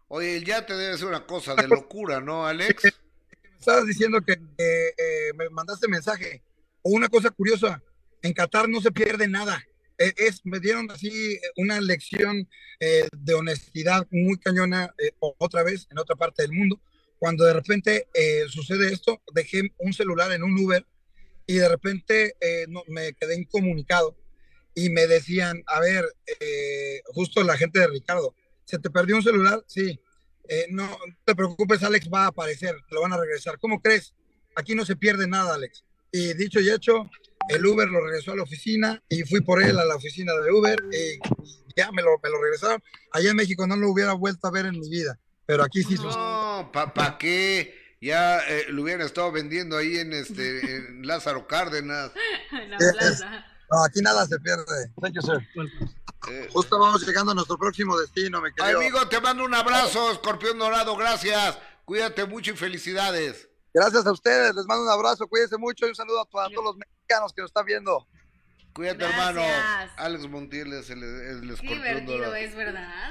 Oye, el yate debe ser una cosa de locura, ¿no, Alex? <laughs> Me estabas diciendo que eh, eh, me mandaste mensaje. O una cosa curiosa, en Qatar no se pierde nada. Es, es me dieron así una lección eh, de honestidad muy cañona eh, otra vez en otra parte del mundo. Cuando de repente eh, sucede esto, dejé un celular en un Uber y de repente eh, no, me quedé incomunicado y me decían, a ver, eh, justo la gente de Ricardo, ¿se te perdió un celular? Sí. Eh, no, te preocupes, Alex va a aparecer, lo van a regresar. ¿Cómo crees? Aquí no se pierde nada, Alex. Y dicho y hecho, el Uber lo regresó a la oficina y fui por él a la oficina de Uber y ya me lo, me lo regresaron. Allá en México no lo hubiera vuelto a ver en mi vida, pero aquí sí. No, ¿para qué? Ya eh, lo hubieran estado vendiendo ahí en este en <laughs> Lázaro Cárdenas. la plaza. No, aquí nada se pierde. Thank you, sir. Eh, Justo vamos llegando a nuestro próximo destino, me querido. Amigo, te mando un abrazo, Escorpión Dorado, gracias. Cuídate mucho y felicidades. Gracias a ustedes, les mando un abrazo, cuídense mucho y un saludo a, todos los mexicanos que nos están viendo. Cuídate, hermano. Alex Montiel es el, el escorpión Qué divertido es, ¿verdad?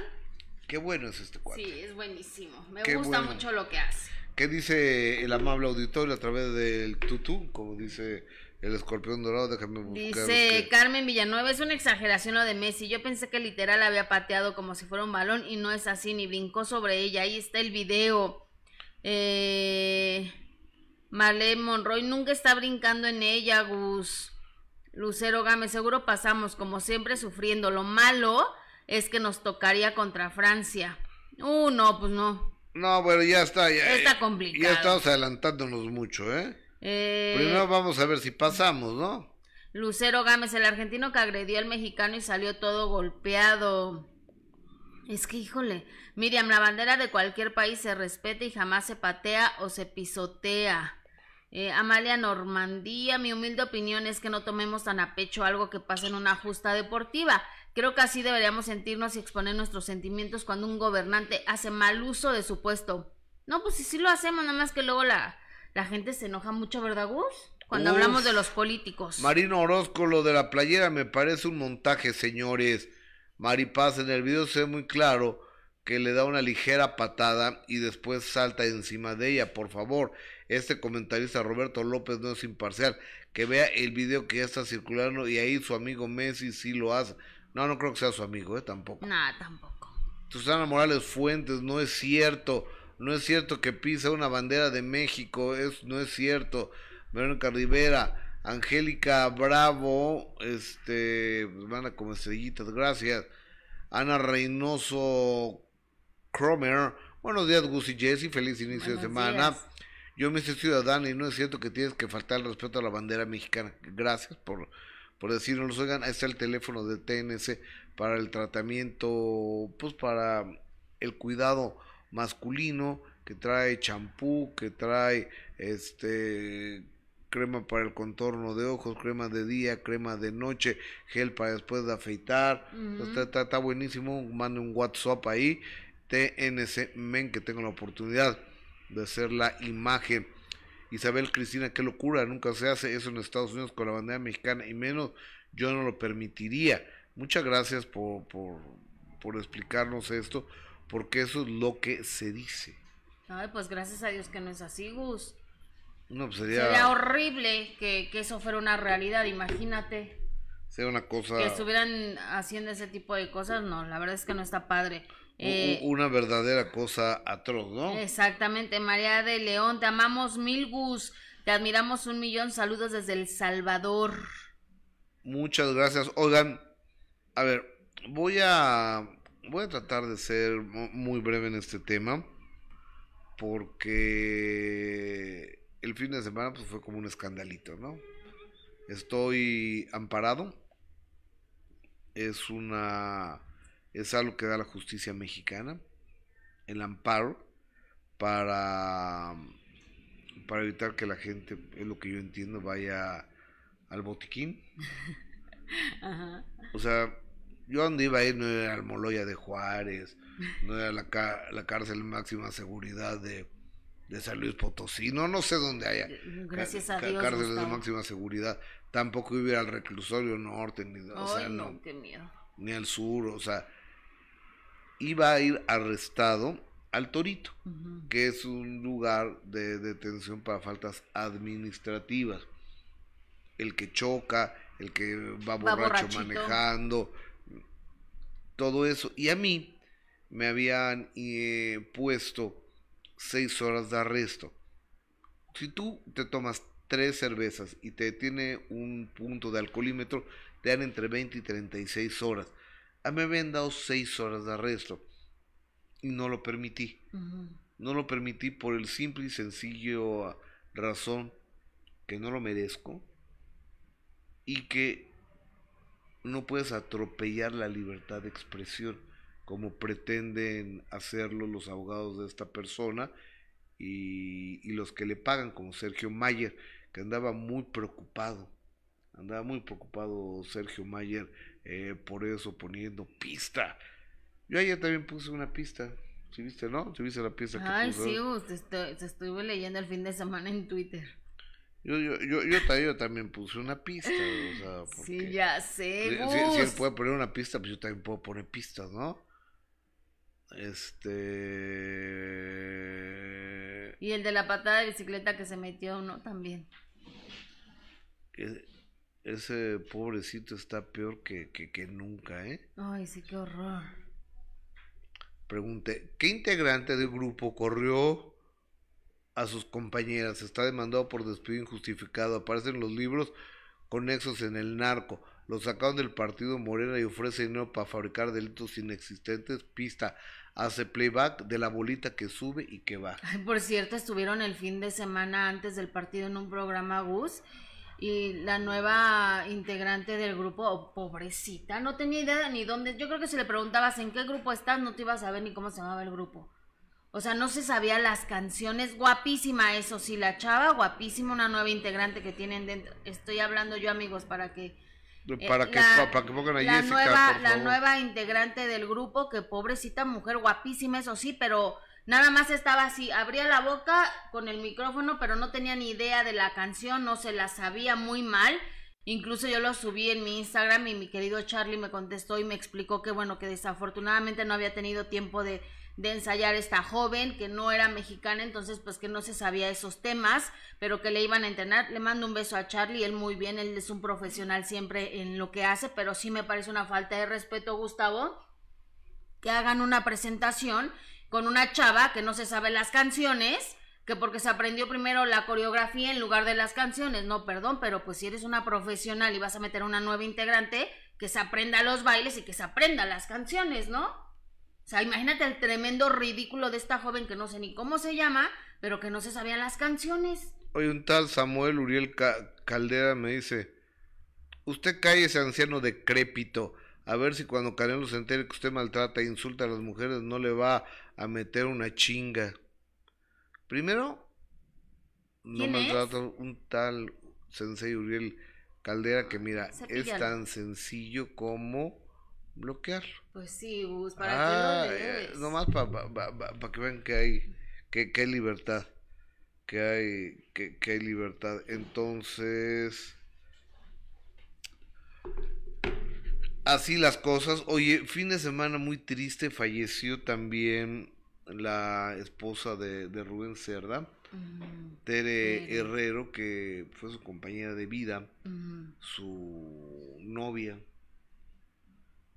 Qué bueno es este cuadro. Sí, es buenísimo. Me gusta mucho lo que hace. ¿Qué dice el amable auditorio a través del tutú? Como dice el escorpión dorado, déjame buscar. Dice Carmen Villanueva, es una exageración lo de Messi. Yo pensé que literal había pateado como si fuera un balón y no es así, ni brincó sobre ella. Ahí está el video. Eh, Marlene Monroy nunca está brincando en ella, Gus. Lucero Gámez, seguro pasamos como siempre sufriendo. Lo malo es que nos tocaría contra Francia. Uh, no, pues no. No, bueno, ya está. Ya, está complicado. Ya estamos adelantándonos mucho, ¿eh? Eh, Primero vamos a ver si pasamos, ¿no? Lucero Gámez, el argentino que agredió al mexicano y salió todo golpeado. Es que, híjole, Miriam, la bandera de cualquier país se respeta y jamás se patea o se pisotea. Eh, Amalia Normandía, mi humilde opinión es que no tomemos tan a pecho algo que pasa en una justa deportiva. Creo que así deberíamos sentirnos y exponer nuestros sentimientos cuando un gobernante hace mal uso de su puesto. No, pues si sí lo hacemos, nada más que luego la, la gente se enoja mucho, ¿verdad, Gus? Cuando hablamos de los políticos. Marino Orozco, lo de la playera me parece un montaje, señores. Maripaz, en el video se ve muy claro que le da una ligera patada y después salta encima de ella. Por favor, este comentarista Roberto López no es imparcial. Que vea el video que ya está circulando y ahí su amigo Messi sí lo hace. No, no creo que sea su amigo, ¿eh? Tampoco. No, tampoco. Susana Morales Fuentes, no es cierto. No es cierto que pisa una bandera de México, es, no es cierto. Verónica Rivera, Angélica Bravo, este, pues van a como estrellitas, gracias. Ana Reynoso Cromer, buenos días Gus y Jesse, feliz inicio de semana. Yo me hice ciudadano y no es cierto que tienes que faltar el respeto a la bandera mexicana. Gracias por, por decirnos. Oigan, ahí está el teléfono de TNC para el tratamiento, pues para el cuidado masculino que trae champú, que trae este crema para el contorno de ojos, crema de día, crema de noche, gel para después de afeitar. está, está, buenísimo. Mande un WhatsApp ahí. TNC Men que tengo la oportunidad de hacer la imagen. Isabel Cristina, qué locura, nunca se hace eso en Estados Unidos con la bandera mexicana y menos yo no lo permitiría. Muchas gracias por, por, por explicarnos esto porque eso es lo que se dice. Ay, pues gracias a Dios que no es así, Gus. No, pues sería... Sería horrible que, eso fuera una realidad, imagínate. Sería una cosa... Que estuvieran haciendo ese tipo de cosas, no, la verdad es que no está padre. Eh, una verdadera cosa atroz, ¿no? Exactamente, María de León, te amamos mil, Gus. Te admiramos un millón, saludos desde El Salvador. Muchas gracias. Oigan, a ver, voy a voy a tratar de ser muy breve en este tema porque el fin de semana pues, fue como un escandalito, ¿no? Estoy amparado. Es una es algo que da la justicia mexicana, el amparo para para evitar que la gente, es lo que yo entiendo, vaya al botiquín. <laughs> O sea, yo donde iba a ir no era el Moloya de Juárez, no era la, la cárcel máxima seguridad de, de San Luis Potosí, no, no sé dónde haya Gracias a Dios, cárceles de máxima seguridad. Tampoco iba a ir al reclusorio norte, ni, o sea, no, qué miedo. ni al sur, o sea, iba a ir arrestado al Torito, que es un lugar de detención para faltas administrativas. El que choca, el que va borracho manejando, todo eso. Y a mí me habían eh, puesto seis horas de arresto. Si tú te tomas tres cervezas y te tiene un punto de alcoholímetro, te dan entre 20 y 36 horas. A mí me habían dado seis horas de arresto. y no lo permití. No lo permití por el simple y sencillo razón que no lo merezco y que no puedes atropellar la libertad de expresión como pretenden hacerlo los abogados de esta persona y, y los que le pagan como Sergio Mayer que andaba muy preocupado andaba muy preocupado Sergio Mayer eh, por eso poniendo pista yo ayer también puse una pista ¿Sí viste, no? ¿Sí viste la pista que Ay, sí, te, estuve leyendo el fin de semana en Twitter. Yo, yo, yo, yo, también puse una pista, o sea, <laughs> Sí, ya sé, si, si, él puede poner una pista, pues yo también puedo poner pistas, ¿no? Este... Y el de la patada de bicicleta que se metió, ¿no? También. Ese pobrecito está peor que, que, que nunca, ¿eh? Ay, sí, qué horror. Pregunté, ¿qué integrante del grupo corrió a sus compañeras? Está demandado por despido injustificado. Aparecen los libros conexos en el narco. Lo sacaron del partido Morena y ofrece dinero para fabricar delitos inexistentes. Pista, hace playback de la bolita que sube y que va. por cierto, estuvieron el fin de semana antes del partido en un programa Gus y la nueva integrante del grupo, oh, pobrecita, no tenía idea ni dónde. Yo creo que si le preguntabas en qué grupo estás, no te ibas a saber ni cómo se llamaba el grupo. O sea, no se sabía las canciones. Guapísima, eso sí, la chava, guapísima, una nueva integrante que tienen dentro. Estoy hablando yo, amigos, para que. Eh, para, que, para que pongan a la nueva, La nueva integrante del grupo, que pobrecita mujer, guapísima, eso sí, pero Nada más estaba así, abría la boca con el micrófono, pero no tenía ni idea de la canción, no se la sabía muy mal. Incluso yo lo subí en mi Instagram y mi querido Charlie me contestó y me explicó que bueno, que desafortunadamente no había tenido tiempo de, de ensayar esta joven, que no era mexicana, entonces pues que no se sabía esos temas, pero que le iban a entrenar. Le mando un beso a Charlie, él muy bien, él es un profesional siempre en lo que hace, pero sí me parece una falta de respeto, Gustavo, que hagan una presentación con una chava que no se sabe las canciones, que porque se aprendió primero la coreografía en lugar de las canciones. No, perdón, pero pues si eres una profesional y vas a meter a una nueva integrante, que se aprenda los bailes y que se aprenda las canciones, ¿no? O sea, imagínate el tremendo ridículo de esta joven que no sé ni cómo se llama, pero que no se sabían las canciones. Oye, un tal Samuel Uriel Caldera me dice, usted cae ese anciano decrépito, a ver si cuando Canelo se entere que usted maltrata e insulta a las mujeres no le va a meter una chinga. Primero, no maltrato un tal Sensei Uriel Caldera que mira, es tan sencillo como bloquearlo. Pues sí, Gus, ¿para ah, lo eh, Nomás para que vean que hay, que, que hay libertad. Que hay, que, que hay libertad. Entonces... así las cosas. Oye, fin de semana muy triste, falleció también la esposa de, Rubén Cerda, Tere Herrero, que fue su compañera de vida, su novia,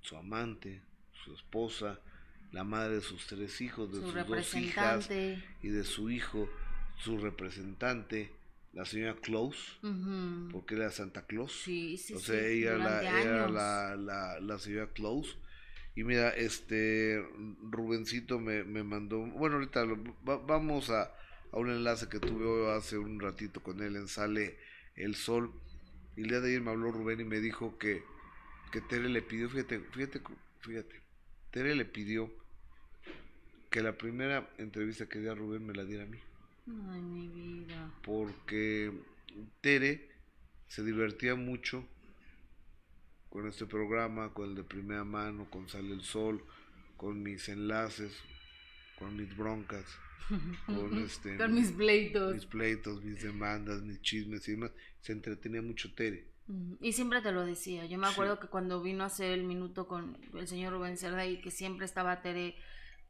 su amante, su esposa, la madre de sus tres hijos, de sus dos hijas y de su hijo, su representante la señora Claus, porque era Santa Claus. Sí, sí, o sea, ella era la, la, señora Claus. Y mira, este Rubencito me, me mandó, bueno, ahorita vamos a, a, un enlace que tuve hace un ratito con él en Sale el Sol. Y el día de ayer me habló Rubén y me dijo que, que Tere le pidió, fíjate, fíjate, fíjate, Tere le pidió que la primera entrevista que diera Rubén me la diera a mí. Ay, mi vida. Porque Tere se divertía mucho con este programa, con el de primera mano, con Sale el Sol, con mis enlaces, con mis broncas, <laughs> con este con mis pleitos. Mis pleitos, mis demandas, mis chismes y demás. Se entretenía mucho Tere. Y siempre te lo decía. Yo me acuerdo que cuando vino a hacer el minuto con el señor Rubén Cerda y que siempre estaba Tere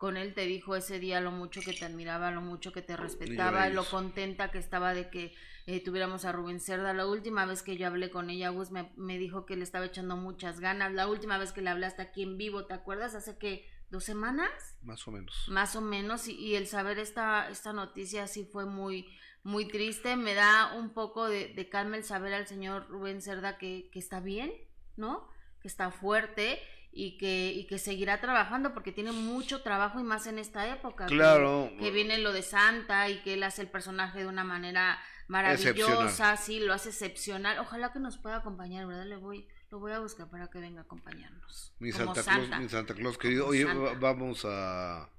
con él te dijo ese día lo mucho que te admiraba, lo mucho que te respetaba, lo contenta que estaba de que eh, tuviéramos a Rubén Cerda. La última vez que yo hablé con ella, Gus me, me, dijo que le estaba echando muchas ganas. La última vez que le hablaste aquí en vivo, ¿te acuerdas? Hace que dos semanas. Más o menos. Más o menos. Y, el saber esta, esta noticia sí fue muy, muy triste. Me da un poco de, de calma el saber al señor Rubén Cerda que, que está bien, ¿no? Que está fuerte y que, y que seguirá trabajando porque tiene mucho trabajo y más en esta época. Claro. Que, viene lo de Santa y que él hace el personaje de una manera maravillosa, sí, lo hace excepcional. Ojalá que nos pueda acompañar, ¿verdad? Le voy, lo voy a buscar para que venga a acompañarnos. Mi Santa, Claus, mi Santa Claus querido. Oye, vamos a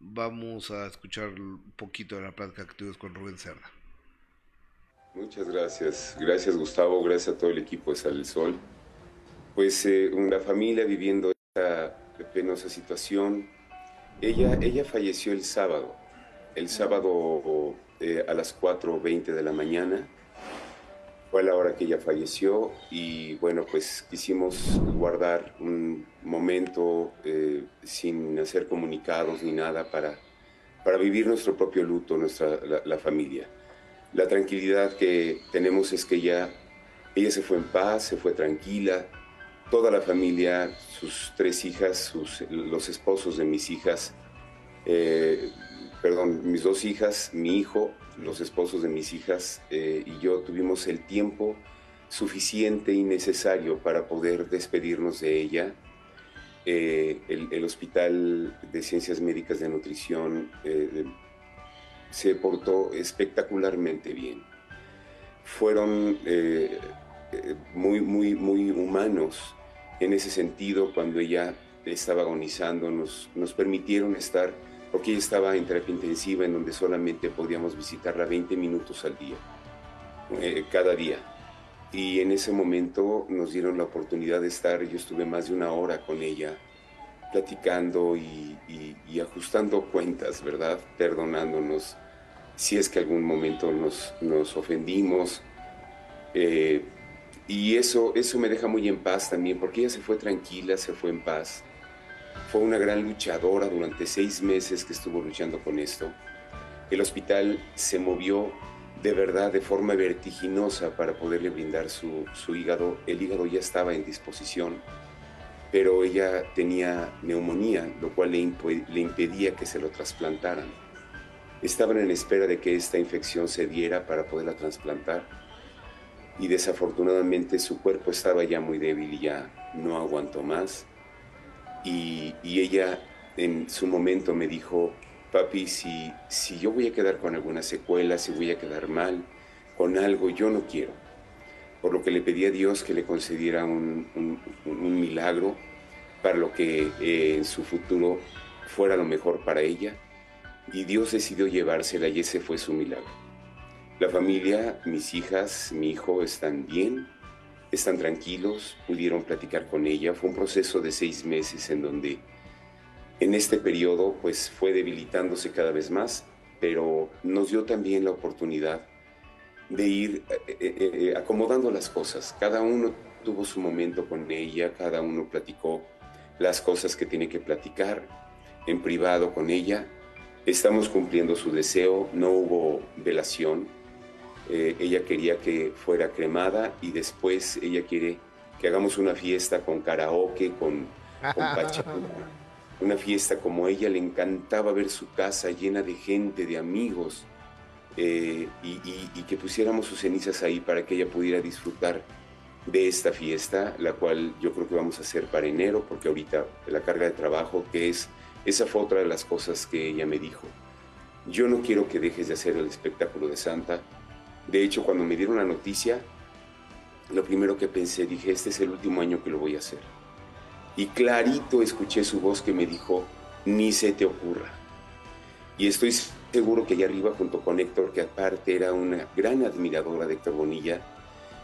vamos a escuchar un poquito de la plática que tuvimos con Rubén Cerda. Muchas gracias. Gracias Gustavo, gracias a todo el equipo de Sal el Sol pues eh, una familia viviendo esta penosa situación. Ella, ella falleció el sábado, el sábado eh, a las 4.20 de la mañana. Fue la hora que ella falleció y bueno, pues quisimos guardar un momento eh, sin hacer comunicados ni nada para, para vivir nuestro propio luto, nuestra, la, familia. La tranquilidad que tenemos es que ella, ella se fue en paz, se fue tranquila, toda la familia, sus tres hijas, los esposos de mis hijas, eh, perdón, mis dos hijas, mi hijo, los esposos de mis hijas eh, y yo tuvimos el tiempo suficiente y necesario para poder despedirnos de ella. Eh, el, Hospital de Ciencias Médicas de Nutrición se portó espectacularmente bien. Fueron muy, muy, muy humanos en ese sentido, cuando ella estaba agonizando, nos, nos permitieron estar, porque ella estaba en terapia intensiva, en donde solamente podíamos visitarla 20 minutos al día, eh, cada día. Y en ese momento nos dieron la oportunidad de estar, yo estuve más de una hora con ella, platicando y, ajustando cuentas, ¿verdad? Perdonándonos si es que algún momento nos, nos ofendimos. Eh, y eso, eso me deja muy en paz también, porque ella se fue tranquila, se fue en paz. Fue una gran luchadora durante seis meses que estuvo luchando con esto. El hospital se movió de verdad de forma vertiginosa para poderle brindar su, su hígado. El hígado ya estaba en disposición, pero ella tenía neumonía, lo cual le, le impedía que se lo trasplantaran. Estaban en espera de que esta infección se diera para poderla trasplantar y desafortunadamente su cuerpo estaba ya muy débil y ya no aguantó más. Y, ella en su momento me dijo, papi, si, si yo voy a quedar con alguna secuela, si voy a quedar mal con algo, yo no quiero. Por lo que le pedí a Dios que le concediera un, un, milagro para lo que eh, en su futuro fuera lo mejor para ella. Y Dios decidió llevársela y ese fue su milagro. La familia, mis hijas, mi hijo están bien, están tranquilos, pudieron platicar con ella. Fue un proceso de seis meses en donde en este periodo pues fue debilitándose cada vez más, pero nos dio también la oportunidad de ir eh, eh, eh, acomodando las cosas. Cada uno tuvo su momento con ella, cada uno platicó las cosas que tiene que platicar en privado con ella. Estamos cumpliendo su deseo, no hubo velación, eh, ella quería que fuera cremada y después ella quiere que hagamos una fiesta con karaoke, con, con <laughs> Una fiesta como a ella le encantaba ver su casa llena de gente, de amigos, eh, y, que pusiéramos sus cenizas ahí para que ella pudiera disfrutar de esta fiesta, la cual yo creo que vamos a hacer para enero, porque ahorita la carga de trabajo, que es, esa fue otra de las cosas que ella me dijo. Yo no quiero que dejes de hacer el espectáculo de Santa, de hecho, cuando me dieron la noticia, lo primero que pensé, dije, este es el último año que lo voy a hacer. Y clarito escuché su voz que me dijo, ni se te ocurra. Y estoy seguro que allá arriba, junto con Héctor, que aparte era una gran admiradora de Héctor Bonilla,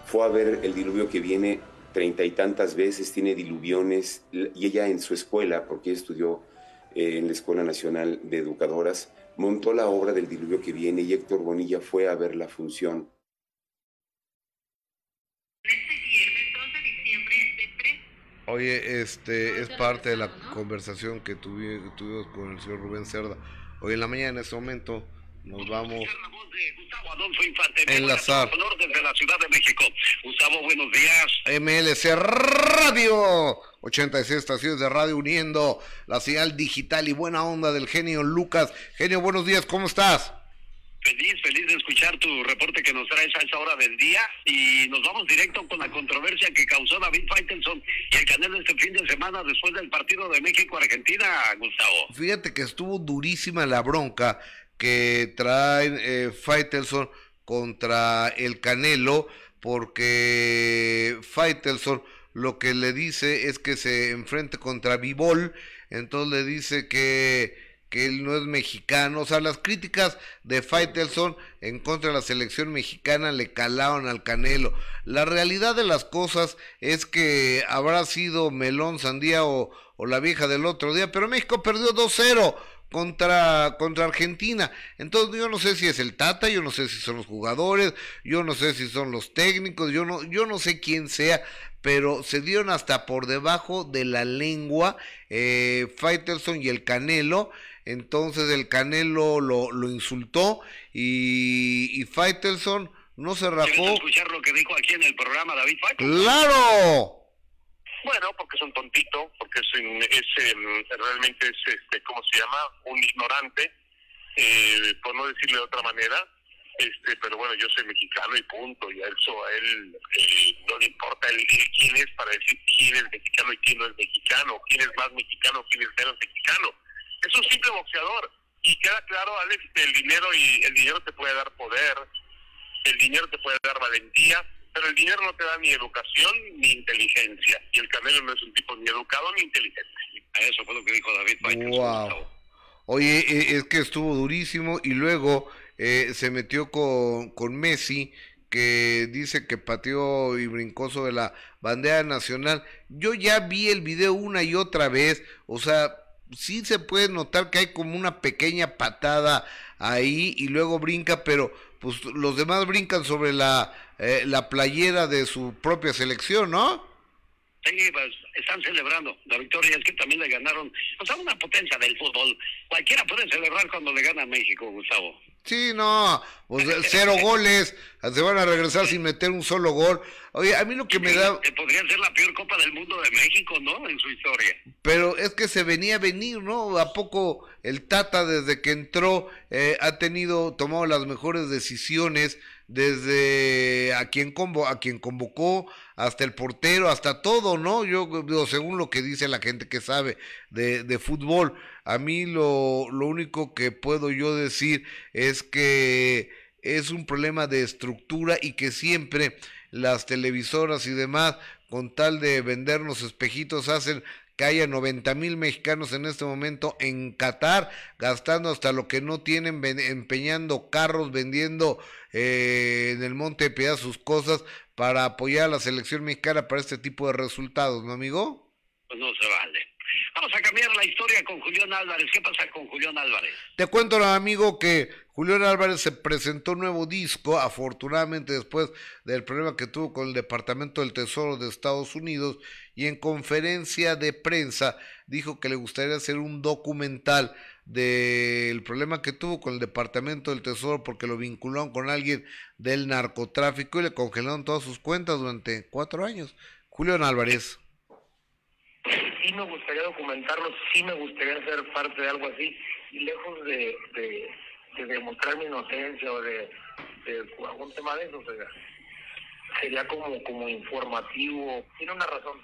fue a ver el diluvio que viene treinta y tantas veces, tiene diluviones, y ella en su escuela, porque estudió eh, en la Escuela Nacional de Educadoras, montó la obra del diluvio que viene y Héctor Bonilla fue a ver la función. Oye, este es parte de la conversación que tuvimos con el señor Rubén Cerda. Hoy en la mañana, en este momento, nos vamos enlazar. desde la Ciudad de México. Gustavo, buenos días. MLC Radio, 86 estaciones de radio uniendo la señal digital y buena onda del genio Lucas. Genio, buenos días, ¿cómo estás? Feliz, feliz de escuchar tu reporte que nos traes a esa hora del día y nos vamos directo con la controversia que causó David Faitelson y el Canelo este fin de semana después del partido de México-Argentina, Gustavo. Fíjate que estuvo durísima la bronca que trae eh, Faitelson contra el Canelo porque Faitelson lo que le dice es que se enfrente contra Vivol, entonces le dice que que él no es mexicano. O sea, las críticas de Faitelson en contra de la selección mexicana le calaron al Canelo. La realidad de las cosas es que habrá sido Melón, Sandía o, o la vieja del otro día, pero México perdió 2-0 contra, contra Argentina. Entonces yo no sé si es el Tata, yo no sé si son los jugadores, yo no sé si son los técnicos, yo no, yo no sé quién sea, pero se dieron hasta por debajo de la lengua eh, Faitelson y el Canelo. Entonces el Canelo lo, lo insultó y, y Faitelson no se rajó. escuchar lo que dijo aquí en el programa David Faitelson? ¡Claro! Bueno, porque es un tontito, porque es, es em, realmente es, este, ¿cómo se llama? Un ignorante, eh, por no decirle de otra manera. Este, pero bueno, yo soy mexicano y punto, y a, eso, a él eh, no le importa el, quién es para decir quién es mexicano y quién no es mexicano, quién es más mexicano, quién es menos mexicano es un simple boxeador. Y queda claro, Alex, el dinero y el dinero te puede dar poder, el dinero te puede dar valentía, pero el dinero no te da ni educación ni inteligencia. Y el Canelo no es un tipo ni educado ni inteligente. Eso fue lo que dijo David Wow. Oye, e, es que estuvo durísimo y luego eh, se metió con, con Messi que dice que pateó y brincó sobre la bandera nacional. Yo ya vi el video una y otra vez, o sea, sí se puede notar que hay como una pequeña patada ahí y luego brinca, pero pues los demás brincan sobre la, eh, la playera de su propia selección, ¿no? Sí, pues están celebrando la victoria, es que también le ganaron, o sea, una potencia del fútbol. Cualquiera puede celebrar cuando le gana a México, Gustavo. Sí, no, pues cero <laughs> goles, se van a regresar sin meter un solo gol. Oye, a mí lo que me da... Podría ser la peor Copa del Mundo de México, ¿no? En su historia. Pero es que se venía a venir, ¿no? ¿A poco el Tata desde que entró eh, ha tenido, tomado las mejores decisiones desde a quien, convo a quien convocó, hasta el portero, hasta todo, ¿no? Yo digo, según lo que dice la gente que sabe de, de fútbol, a mí lo, lo único que puedo yo decir es que es un problema de estructura y que siempre las televisoras y demás, con tal de vendernos espejitos, hacen que haya 90 mil mexicanos en este momento en Qatar, gastando hasta lo que no tienen, empeñando carros, vendiendo eh, en el Monte de Piedad sus cosas para apoyar a la selección mexicana para este tipo de resultados, ¿no, amigo? Pues no se vale. Vamos a cambiar la historia con Julián Álvarez. ¿Qué pasa con Julián Álvarez? Te cuento, amigo, que Julián Álvarez se presentó un nuevo disco, afortunadamente después del problema que tuvo con el Departamento del Tesoro de Estados Unidos, y en conferencia de prensa dijo que le gustaría hacer un documental del problema que tuvo con el Departamento del Tesoro porque lo vincularon con alguien del narcotráfico y le congelaron todas sus cuentas durante cuatro años. Julián Álvarez. Sí me gustaría documentarlo, sí me gustaría ser parte de algo así, y lejos de, de, demostrar mi inocencia o de, algún tema de eso, sería como, como informativo, tiene una razón,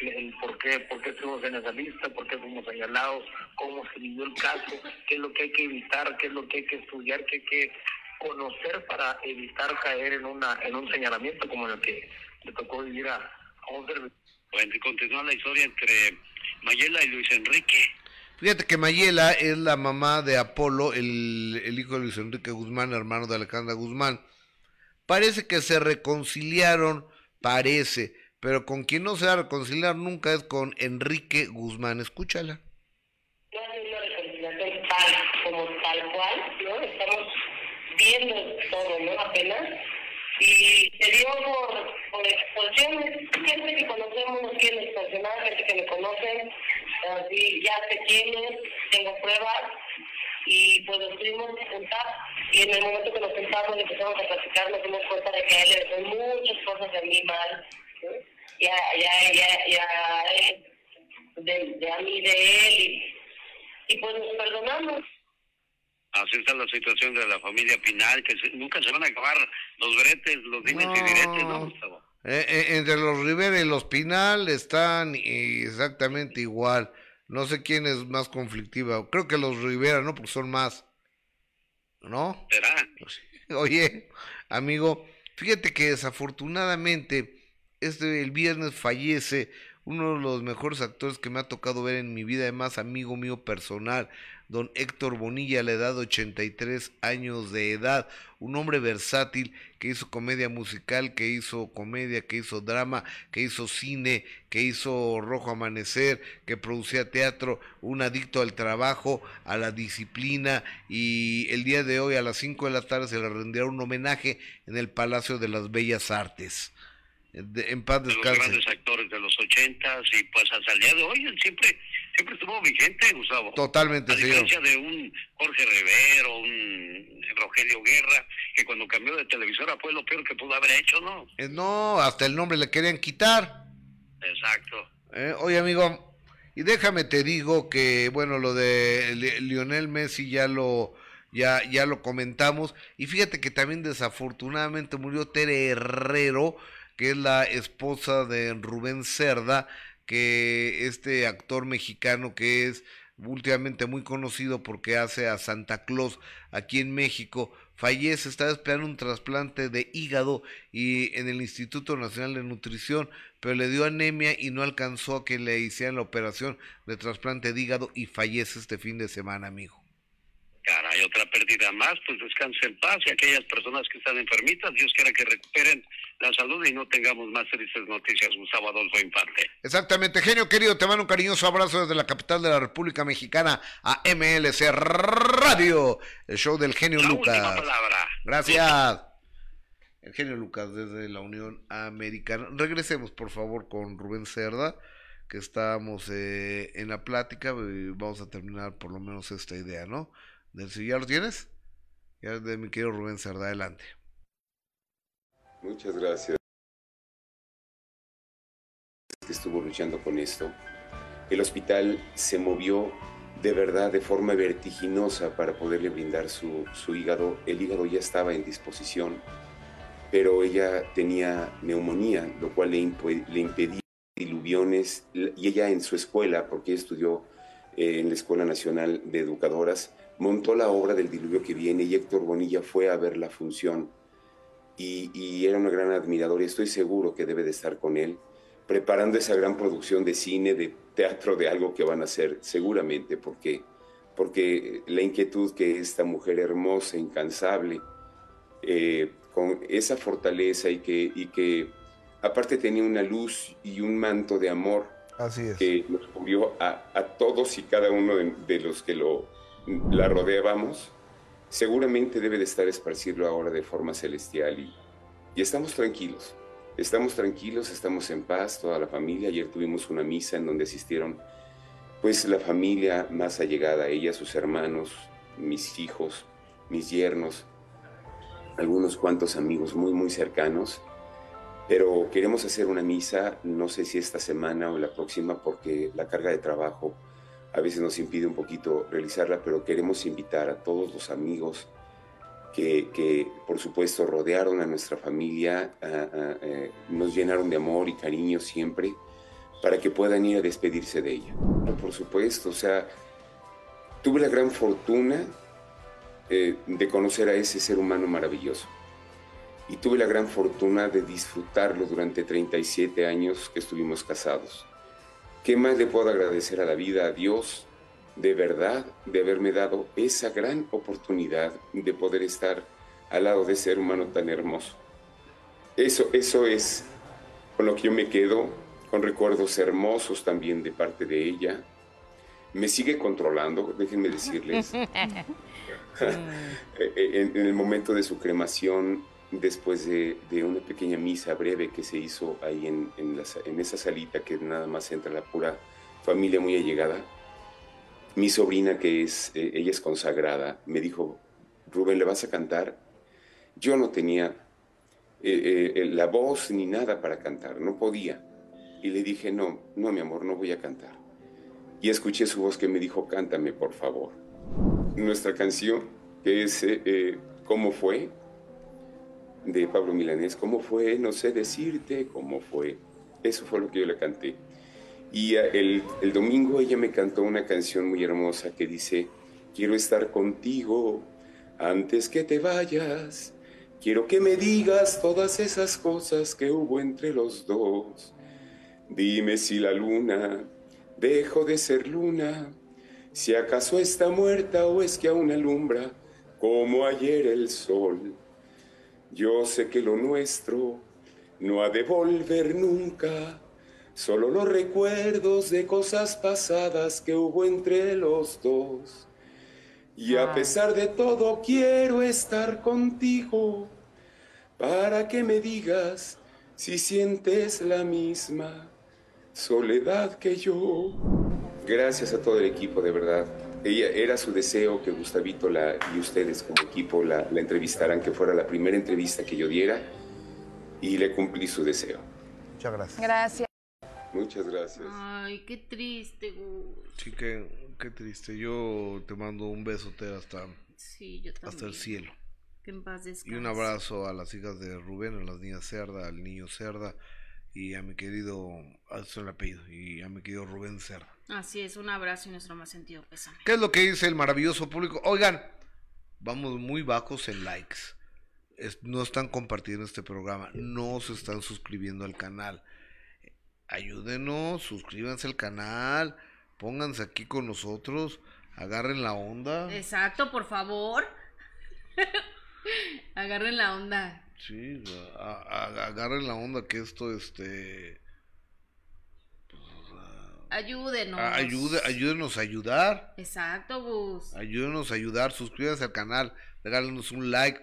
el por qué, por qué estuvimos en esa lista, por qué fuimos señalados, cómo se vivió el caso, qué es lo que hay que evitar, qué es lo que hay que estudiar, qué hay que conocer para evitar caer en una en un señalamiento como el que le tocó vivir a, un servidor. Bueno, y continúa la historia entre Mayela y Luis Enrique. Fíjate que Mayela es la mamá de Apolo, el, el hijo de Luis Enrique Guzmán, hermano de Alejandra Guzmán. Parece que se reconciliaron, parece, pero con quien no se va a reconciliar nunca es con Enrique Guzmán. Escúchala. No hay una reconciliación tal como tal cual, ¿no? Estamos viendo todo, ¿no? Apenas. Y se dio por, por expulsiones. Gente que conocemos nos quieren extorsionar, gente que me conocen, así, ya sé quiénes, tengo pruebas. Y pues nos tuvimos que sentar. Y en el momento que nos sentamos y empezamos a platicar, nos dimos cuenta de que a él le son muchas cosas de mí mal ya, ya, ya, ya, de, de a mí, de él, y, y pues nos perdonamos. Así está la situación de la familia Pinal, que nunca se van a acabar los bretes, los dimes y diretes, ¿no, Gustavo? Eh, eh, entre los Rivera y los Pinal están exactamente igual. No sé quién es más conflictiva. Creo que los Rivera, ¿no? Porque son más. ¿No? ¿Será? <laughs> Oye, amigo, fíjate que desafortunadamente este el viernes fallece uno de los mejores actores que me ha tocado ver en mi vida, además amigo mío personal, don Héctor Bonilla, a la edad de 83 años de edad, un hombre versátil que hizo comedia musical, que hizo comedia, que hizo drama, que hizo cine, que hizo Rojo Amanecer, que producía teatro, un adicto al trabajo, a la disciplina y el día de hoy a las 5 de la tarde se le rendirá un homenaje en el Palacio de las Bellas Artes. En paz de los grandes actores de los ochentas y pues hasta el día de hoy él siempre siempre estuvo vigente Gustavo. Totalmente a diferencia de un Jorge Rivero un Rogelio Guerra que cuando cambió de televisora fue lo peor que pudo haber hecho no eh, no hasta el nombre le querían quitar. Exacto. Eh, oye amigo y déjame te digo que bueno lo de Lionel Messi ya lo ya, ya lo comentamos. Y fíjate que también desafortunadamente murió Tere Herrero, que es la esposa de Rubén Cerda, que este actor mexicano que es últimamente muy conocido porque hace a Santa Claus aquí en México, fallece, estaba esperando un trasplante de hígado y en el Instituto Nacional de Nutrición, pero le dio anemia y no alcanzó a que le hicieran la operación de trasplante de hígado y fallece este fin de semana, amigo. Caray, otra pérdida más, pues descanse en paz y aquellas personas que están enfermitas, Dios quiera que recuperen la salud y no tengamos más tristes noticias, Gustavo Adolfo Infante. Exactamente, genio querido, te mando un cariñoso abrazo desde la capital de la República Mexicana a MLC Radio, el show del genio Lucas. palabra. Gracias. El genio Lucas desde la Unión Americana. Regresemos por favor con Rubén Cerda, que estamos eh, en la plática vamos a terminar por lo menos esta idea, ¿no? ¿Ya lo tienes? Ya de mi querido Rubén Cerda, adelante. Muchas gracias. estuvo luchando con esto. El hospital se movió de verdad de forma vertiginosa para poderle brindar su, su hígado. El hígado ya estaba en disposición, pero ella tenía neumonía, lo cual le, le impedía diluviones. Y ella en su escuela, porque estudió eh, en la Escuela Nacional de Educadoras, montó la obra del diluvio que viene y Héctor Bonilla fue a ver la función y, era una gran admirador y estoy seguro que debe de estar con él preparando esa gran producción de cine, de teatro, de algo que van a hacer seguramente porque, porque la inquietud que esta mujer hermosa, incansable, eh, con esa fortaleza y que, y que aparte tenía una luz y un manto de amor Así es. que nos movió a, todos y cada uno de los que lo, la rodeábamos, seguramente debe de estar esparcirlo ahora de forma celestial y, y estamos tranquilos. Estamos tranquilos, estamos en paz, toda la familia. Ayer tuvimos una misa en donde asistieron pues la familia más allegada a ella, sus hermanos, mis hijos, mis yernos, algunos cuantos amigos muy, muy cercanos. Pero queremos hacer una misa, no sé si esta semana o la próxima, porque la carga de trabajo a veces nos impide un poquito realizarla, pero queremos invitar a todos los amigos que, por supuesto rodearon a nuestra familia, eh, nos llenaron de amor y cariño siempre, para que puedan ir a despedirse de ella. Por supuesto, o sea, tuve la gran fortuna eh, de conocer a ese ser humano maravilloso. Y tuve la gran fortuna de disfrutarlo durante 37 años que estuvimos casados. ¿Qué más le puedo agradecer a la vida, a Dios, de verdad, de haberme dado esa gran oportunidad de poder estar al lado de ese ser humano tan hermoso? Eso, eso es con lo que yo me quedo, con recuerdos hermosos también de parte de ella. Me sigue controlando, déjenme decirles. <laughs> <laughs> en, el momento de su cremación, después de, una pequeña misa breve que se hizo ahí en, en, esa salita que nada más entra la pura familia muy allegada, mi sobrina, que es, eh, ella es consagrada, me dijo, Rubén, ¿le vas a cantar? Yo no tenía eh, eh, la voz ni nada para cantar, no podía. Y le dije, no, no, mi amor, no voy a cantar. Y escuché su voz que me dijo, cántame, por favor. Nuestra canción que es ¿Cómo fue? De Pablo Milanés. ¿Cómo fue? No sé decirte cómo fue. Eso fue lo que yo le canté. Y el, el domingo ella me cantó una canción muy hermosa que dice, quiero estar contigo antes que te vayas. Quiero que me digas todas esas cosas que hubo entre los dos. Dime si la luna dejó de ser luna, si acaso está muerta o es que aún alumbra como ayer el sol. Yo sé que lo nuestro no ha de volver nunca, solo los recuerdos de cosas pasadas que hubo entre los dos. Y a pesar de todo quiero estar contigo para que me digas si sientes la misma soledad que yo. Gracias a todo el equipo, de verdad. Ella, era su deseo que Gustavito la, y ustedes como equipo la, la entrevistaran, que fuera la primera entrevista que yo diera, y le cumplí su deseo. Muchas gracias. Gracias. Muchas gracias. Ay, qué triste, Gus. Sí, qué, qué triste. Yo te mando un besote hasta, Sí, yo también. hasta el cielo. Que en paz descanse. Y un abrazo a las hijas de Rubén, a las niñas Cerda, al niño Cerda y a mi querido, a su el apellido, y a mi querido Rubén Cerda. Así es, un abrazo y nuestro más sentido pésame. ¿Qué es lo que dice el maravilloso público? Oigan, vamos muy bajos en likes. Es- no están compartiendo este programa, no se están suscribiendo al canal. Ayúdenos, suscríbanse al canal, pónganse aquí con nosotros, agarren la onda. Exacto, por favor. <laughs> Agarren la onda. Sí, a- a- agarren la onda que esto, este, Ayúdenos. a- ayude, ayúdenos a ayudar. Exacto, Gus. Ayúdenos a ayudar, suscríbanse al canal, regálenos un like,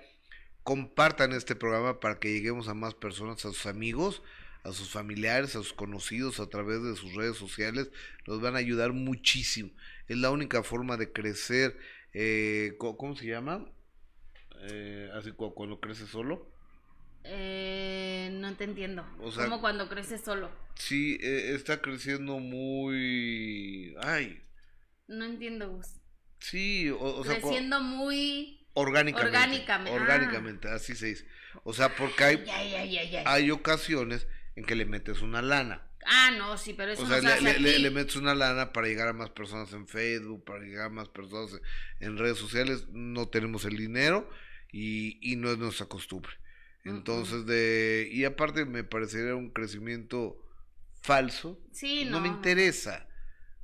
compartan este programa para que lleguemos a más personas, a sus amigos, a sus familiares, a sus conocidos a través de sus redes sociales. Nos van a ayudar muchísimo. Es la única forma de crecer. eh, ¿Cómo se llama? Eh, así cu- cuando creces solo. Eh, no te entiendo. O sea- Como cuando creces solo. Sí, eh, está creciendo muy... Ay, No entiendo, Gus. sí, o, o sea... cu- Creciendo muy... Orgánicamente. Orgánicamente, ah. Orgánicamente, así se dice. O sea, porque hay, Ay, ay, ay, ay. hay ocasiones en que le metes una lana. Ah, no, sí, pero eso O sea, no se le, hace le- le- aquí. le metes una lana para llegar a más personas en Facebook, para llegar a más personas en redes sociales. No tenemos el dinero y, y no es nuestra costumbre. Entonces, de. Y aparte, me parecería un crecimiento falso. Sí, no me no. interesa.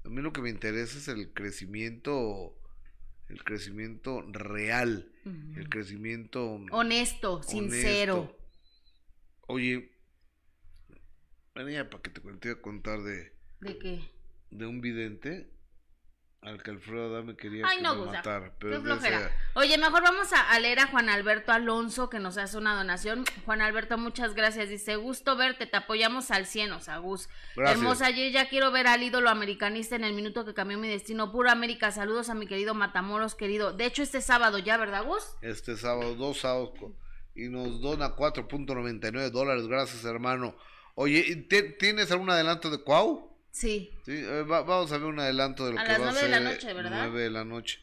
A mí lo que me interesa es el crecimiento. El crecimiento real. El crecimiento. Honesto, sincero. Oye, venía para que te te iba a contar de, ¿De qué? de un vidente al que Alfredo Adame quería Ay, que no, me matara. Pero Qué ese- Oye, mejor vamos a, a leer a Juan Alberto Alonso que nos hace una donación. Juan Alberto, muchas gracias. Dice, gusto verte, te apoyamos al 100, o sea, Gus. Gracias. Hermosa, ayer ya quiero ver al ídolo americanista en el minuto que cambió mi destino. Puro América, saludos a mi querido Matamoros, querido. De hecho, este sábado ya, ¿verdad, Gus? este sábado, dos sábados, y nos dona 4.99 dólares. Gracias, hermano. Oye, ¿y te- ¿tienes algún adelanto de Cuau? Sí. Sí, eh, va- vamos a ver un adelanto de lo A que las va a nueve de ser. la noche, ¿verdad? 9 de la noche.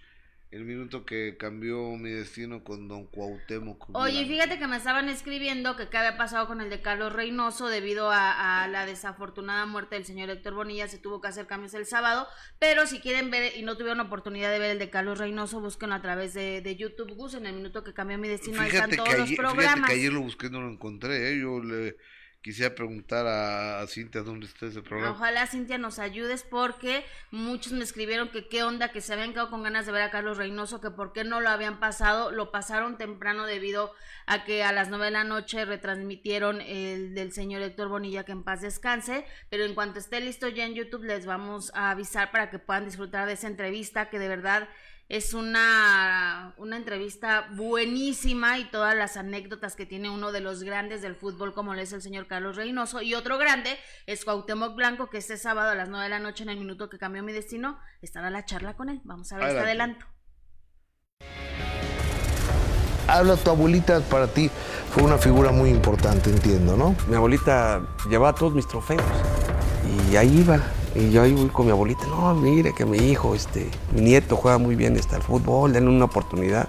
El minuto que cambió mi destino con Don Cuauhtémoc. Oye, Blanco. fíjate que me estaban escribiendo que qué había pasado con el de Carlos Reynoso debido a, a la desafortunada muerte del señor Héctor Bonilla, se tuvo que hacer cambios el sábado, pero si quieren ver y no tuvieron oportunidad de ver el de Carlos Reynoso, búsquenlo a través de, de YouTube, Gus, en el minuto que cambió mi destino, ahí están todos que, los ayer, fíjate programas. que ayer lo busqué y no lo encontré. ¿eh? Yo le quisiera preguntar a, a Cintia dónde está ese programa. Ojalá Cintia nos ayudes porque muchos me escribieron que qué onda, que se habían quedado con ganas de ver a Carlos Reynoso, que por qué no lo habían pasado, lo pasaron temprano debido a que a las nueve de la noche retransmitieron el del señor Héctor Bonilla, que en paz descanse, pero en cuanto esté listo ya en YouTube les vamos a avisar para que puedan disfrutar de esa entrevista, que de verdad es una, una entrevista buenísima y todas las anécdotas que tiene uno de los grandes del fútbol como lo es el señor Carlos Reynoso y otro grande es Cuauhtémoc Blanco que este sábado a las 9 de la noche en el minuto que cambió mi destino estará la charla con él. Vamos a ver este adelanto. Habla tu abuelita para ti. Fue una figura muy importante, entiendo, ¿no? Mi abuelita llevaba todos mis trofeos y ahí iba. Y yo ahí voy con mi abuelita, no, mire que mi hijo, este, mi nieto juega muy bien este, al fútbol, denle una oportunidad.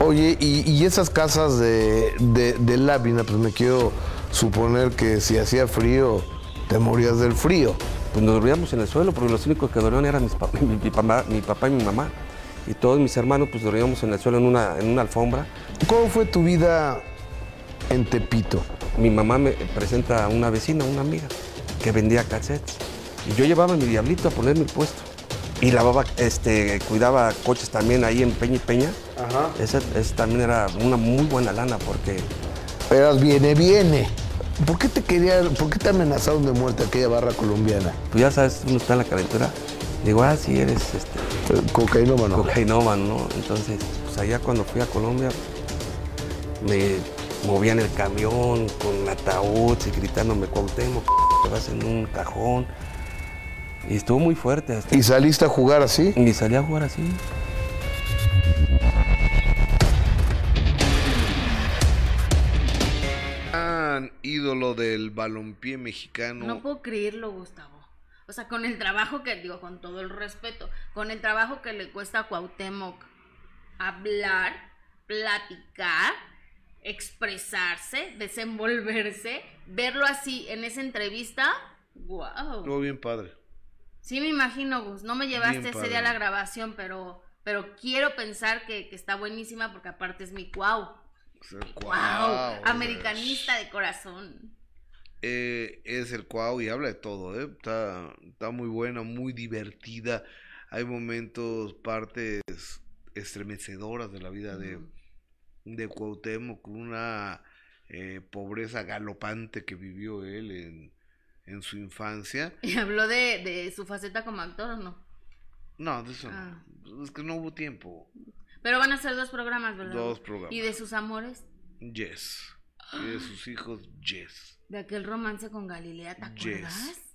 Oye, y, esas casas de, de, lámina, pues me quiero suponer que si hacía frío, te morías del frío. Pues nos dormíamos en el suelo, porque los únicos que dormían eran <laughs> mi, papá, mi papá y mi mamá. Y todos mis hermanos, pues dormíamos en el suelo en una, en una alfombra. ¿Cómo fue tu vida en Tepito? Mi mamá me presenta a una vecina, una amiga, que vendía cassettes. Y yo llevaba mi diablito a ponerme el puesto. Y lavaba, este, cuidaba coches también ahí en Peña y Peña. Ajá. Ese, también era una muy buena lana porque... Eras viene, viene. ¿Por qué te quería, por qué te amenazaron de muerte aquella barra colombiana? Pues ya sabes, uno está en la calentura. Digo, ah, sí, eres este... Cocainómano. Cocainómano, ¿no? Entonces, pues allá cuando fui a Colombia, me movían el camión con ataúd y gritándome, Cuauhtémoc, te vas en un cajón. Y estuvo muy fuerte. ¿Y saliste a jugar así? Y salí a jugar así. ídolo del balompié mexicano. No puedo creerlo, Gustavo. O sea, con el trabajo que, digo, con todo el respeto, con el trabajo que le cuesta a Cuauhtémoc hablar, platicar, expresarse, desenvolverse, verlo así en esa entrevista, wow. Estuvo bien padre. Sí, me imagino, Gus. No me llevaste ese día a la grabación, pero, pero quiero pensar que, está buenísima porque aparte es mi cuau. Wow, americanista de corazón. Eh, es el cuau y habla de todo, ¿eh? Está, está muy buena, muy divertida. Hay momentos, partes estremecedoras de la vida de, de Cuauhtémoc, con una eh, pobreza galopante que vivió él en, en su infancia. <laughs> ¿Y habló de, de su faceta como actor o no? No, de eso no. Ah. Es que no hubo tiempo. Pero van a ser dos programas, ¿verdad? Dos programas. ¿Y de sus amores? Yes. Y de sus hijos, yes. De aquel romance con Galilea, ¿te acuerdas?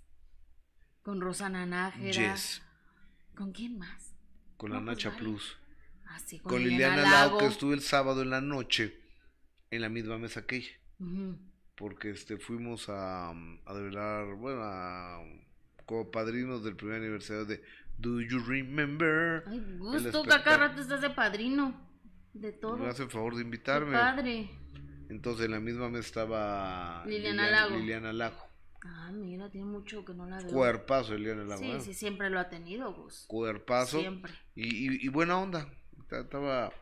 Con Rosana Nájera. Yes. ¿Con quién más? Con la pues Nacha Plus. Ah, sí, con, Liliana, Lago, que estuve el sábado en la noche en la misma mesa que ella porque este fuimos a, a develar, bueno, a, como padrinos del primer aniversario de Do You Remember? Ay, gusto que acá rato estás de padrino, de todo. Me hace el favor de invitarme. padre. Entonces en la misma mesa estaba Liliana, Lago. Liliana Lago. Ah, mira, tiene mucho que no la veo. Cuerpazo, Liliana Lago. Sí, ¿eh? sí, siempre lo ha tenido, Gus. Cuerpazo. Siempre. Y, y, buena onda. Estaba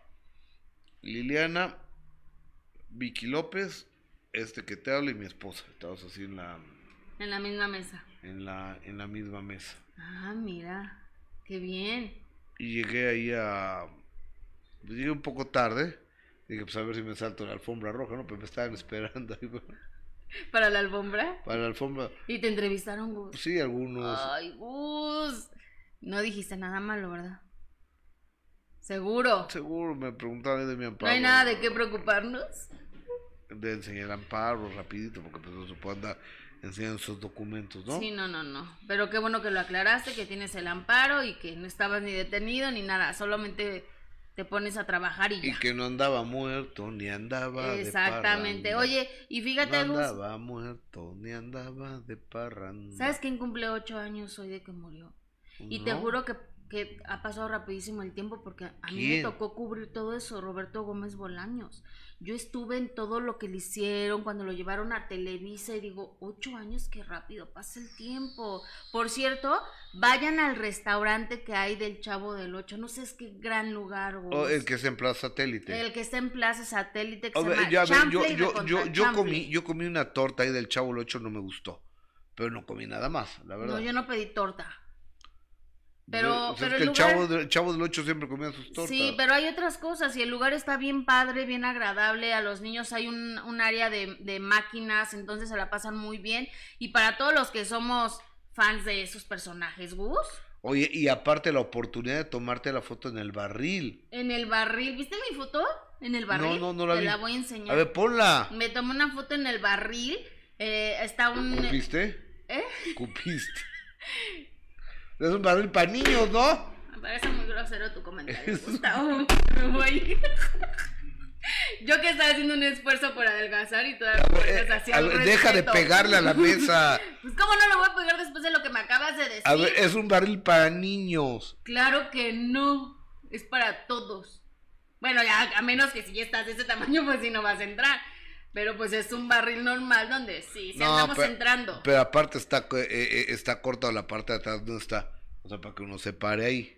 Liliana, Vicky López, este que te habla y mi esposa. Estábamos así en la... En la misma mesa. En la, en la misma mesa. Ah, mira, qué bien. Y llegué ahí a... Pues llegué un poco tarde. Dije, pues a ver si me salto la alfombra roja, ¿no? Pero me estaban <laughs> esperando ahí. ¿Para la alfombra? Para la alfombra. ¿Y te entrevistaron, Gus? Sí, algunos. Ay, Gus. No dijiste nada malo, ¿verdad? ¿Seguro? Seguro, me preguntaron de mi amparo. ¿No hay nada de qué preocuparnos? De enseñar amparo rapidito, porque pues no se puede andar enseñando esos documentos, ¿no? Sí, no, no, no. Pero qué bueno que lo aclaraste, que tienes el amparo y que no estabas ni detenido ni nada, solamente te pones a trabajar y ya. Y que no andaba muerto, ni andaba Exactamente. De Oye, y fíjate, No andaba muerto, ni andaba de parranda. ¿Sabes quién cumple ocho años hoy de que murió? Y te juro que que ha pasado rapidísimo el tiempo porque a mí me tocó cubrir todo eso, Roberto Gómez Bolaños. Yo estuve en todo lo que le hicieron cuando lo llevaron a Televisa y digo, ocho años, qué rápido pasa el tiempo. Por cierto, vayan al restaurante que hay del Chavo del Ocho, no sé es qué gran lugar. Oh, el que está en Plaza Satélite. El que está en Plaza Satélite. yo, yo, yo, comí, yo comí una torta ahí del Chavo del Ocho, no me gustó, pero no comí nada más, la verdad. No, yo no pedí torta. Pero, pero el, chavo, el, chavo, del 8 siempre comía sus tortas. Sí, pero hay otras cosas y el lugar está bien padre, bien agradable. A los niños hay un, un área de, de, máquinas, entonces se la pasan muy bien. Y para todos los que somos fans de esos personajes, Gus. Oye, y aparte la oportunidad de tomarte la foto en el barril. En el barril, ¿viste mi foto? En el barril. No, no, no la Te la voy a enseñar. A ver, ponla. Me tomé una foto en el barril. Eh, está un. ¿Cupiste? ¿Eh? ¿Cupiste? <laughs> Es un barril para niños, ¿no? Me parece muy grosero tu comentario, Gustavo. <laughs> voy. <laughs> Yo que estaba haciendo un esfuerzo por adelgazar y todavía me así Deja de pegarle a la mesa. <laughs> Pues cómo no lo voy a pegar después de lo que me acabas de decir. A ver, es un barril para niños. Claro que no. Es para todos. Bueno, ya, a menos que si ya estás de ese tamaño, pues sí no vas a entrar. Pero pues es un barril normal donde sí, sí andamos entrando. Pero aparte está, eh, eh, está corta la parte de atrás donde está. O sea, para que uno se pare ahí.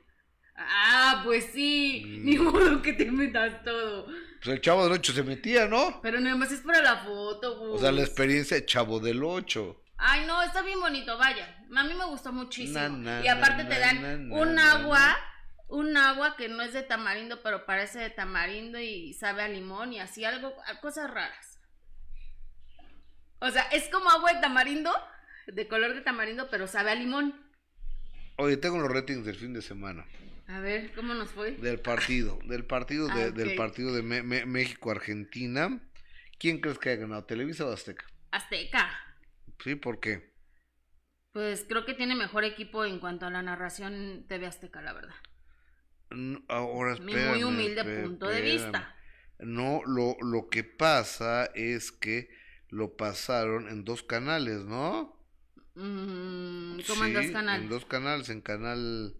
Ah, pues sí. Mm. Ni modo que te metas todo. Pues el chavo del 8 se metía, ¿no? Pero nada más es para la foto, güey. O sea, la experiencia de chavo del 8. Ay, no, está bien bonito, vaya. A mí me gustó muchísimo. y aparte te dan un agua, un agua que no es de tamarindo, pero parece de tamarindo y sabe a limón y así algo, cosas raras. O sea, es como agua de tamarindo, de color de tamarindo, pero sabe a limón. Oye, tengo los ratings del fin de semana. A ver, ¿cómo nos fue? Del partido, del partido de, ah, del partido de México-Argentina. ¿Quién crees que ha ganado, Televisa o Azteca? Azteca. Sí, ¿por qué? Pues creo que tiene mejor equipo en cuanto a la narración TV Azteca, la verdad. Ahora Mi muy humilde punto de vista. No, lo, lo que pasa es que lo pasaron en dos canales, ¿no? Mm, ¿Cómo en dos canales? En dos canales, en canal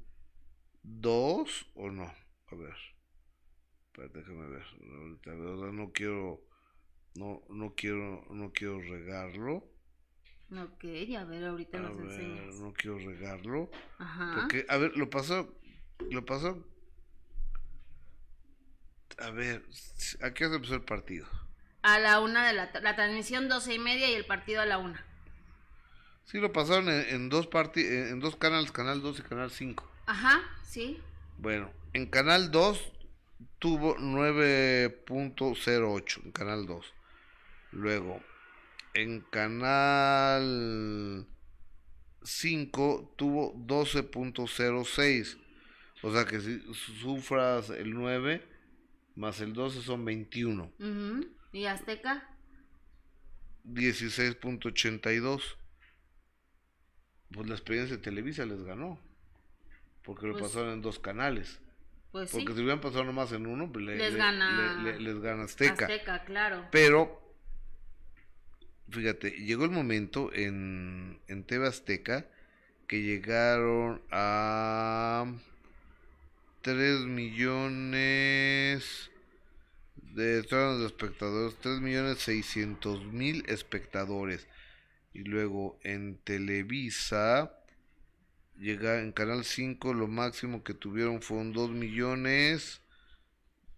2 o no. A ver. Espérate, déjame ver. no quiero no no quiero no quiero regarlo. Ok, a ver, ahorita a nos No quiero regarlo. Ajá. Porque, a ver, lo pasó. Lo pasó. A ver, ¿a qué hora empezó el partido? A la una de la, la transmisión doce y media y el partido a la una. Sí, lo pasaron en, dos parti en dos canales, Canal 2 y Canal 5. Ajá, sí. Bueno, en Canal 2 tuvo 9.08, en Canal 2. Luego, en Canal 5 tuvo 12.06. O sea que si sufras el 9 más el 12 son 21. ¿Y Azteca? 16.82. Pues la experiencia de Televisa les ganó. Porque lo pues pasaron en dos canales. Pues porque si hubieran pasado nomás en uno, pues les, gana, les gana Azteca. Azteca, claro. Pero fíjate, llegó el momento en, en TV Azteca que llegaron a 3 millones de, de espectadores, 3 millones 600 mil espectadores. Y luego en Televisa, llega en Canal 5, lo máximo que tuvieron fueron 2 millones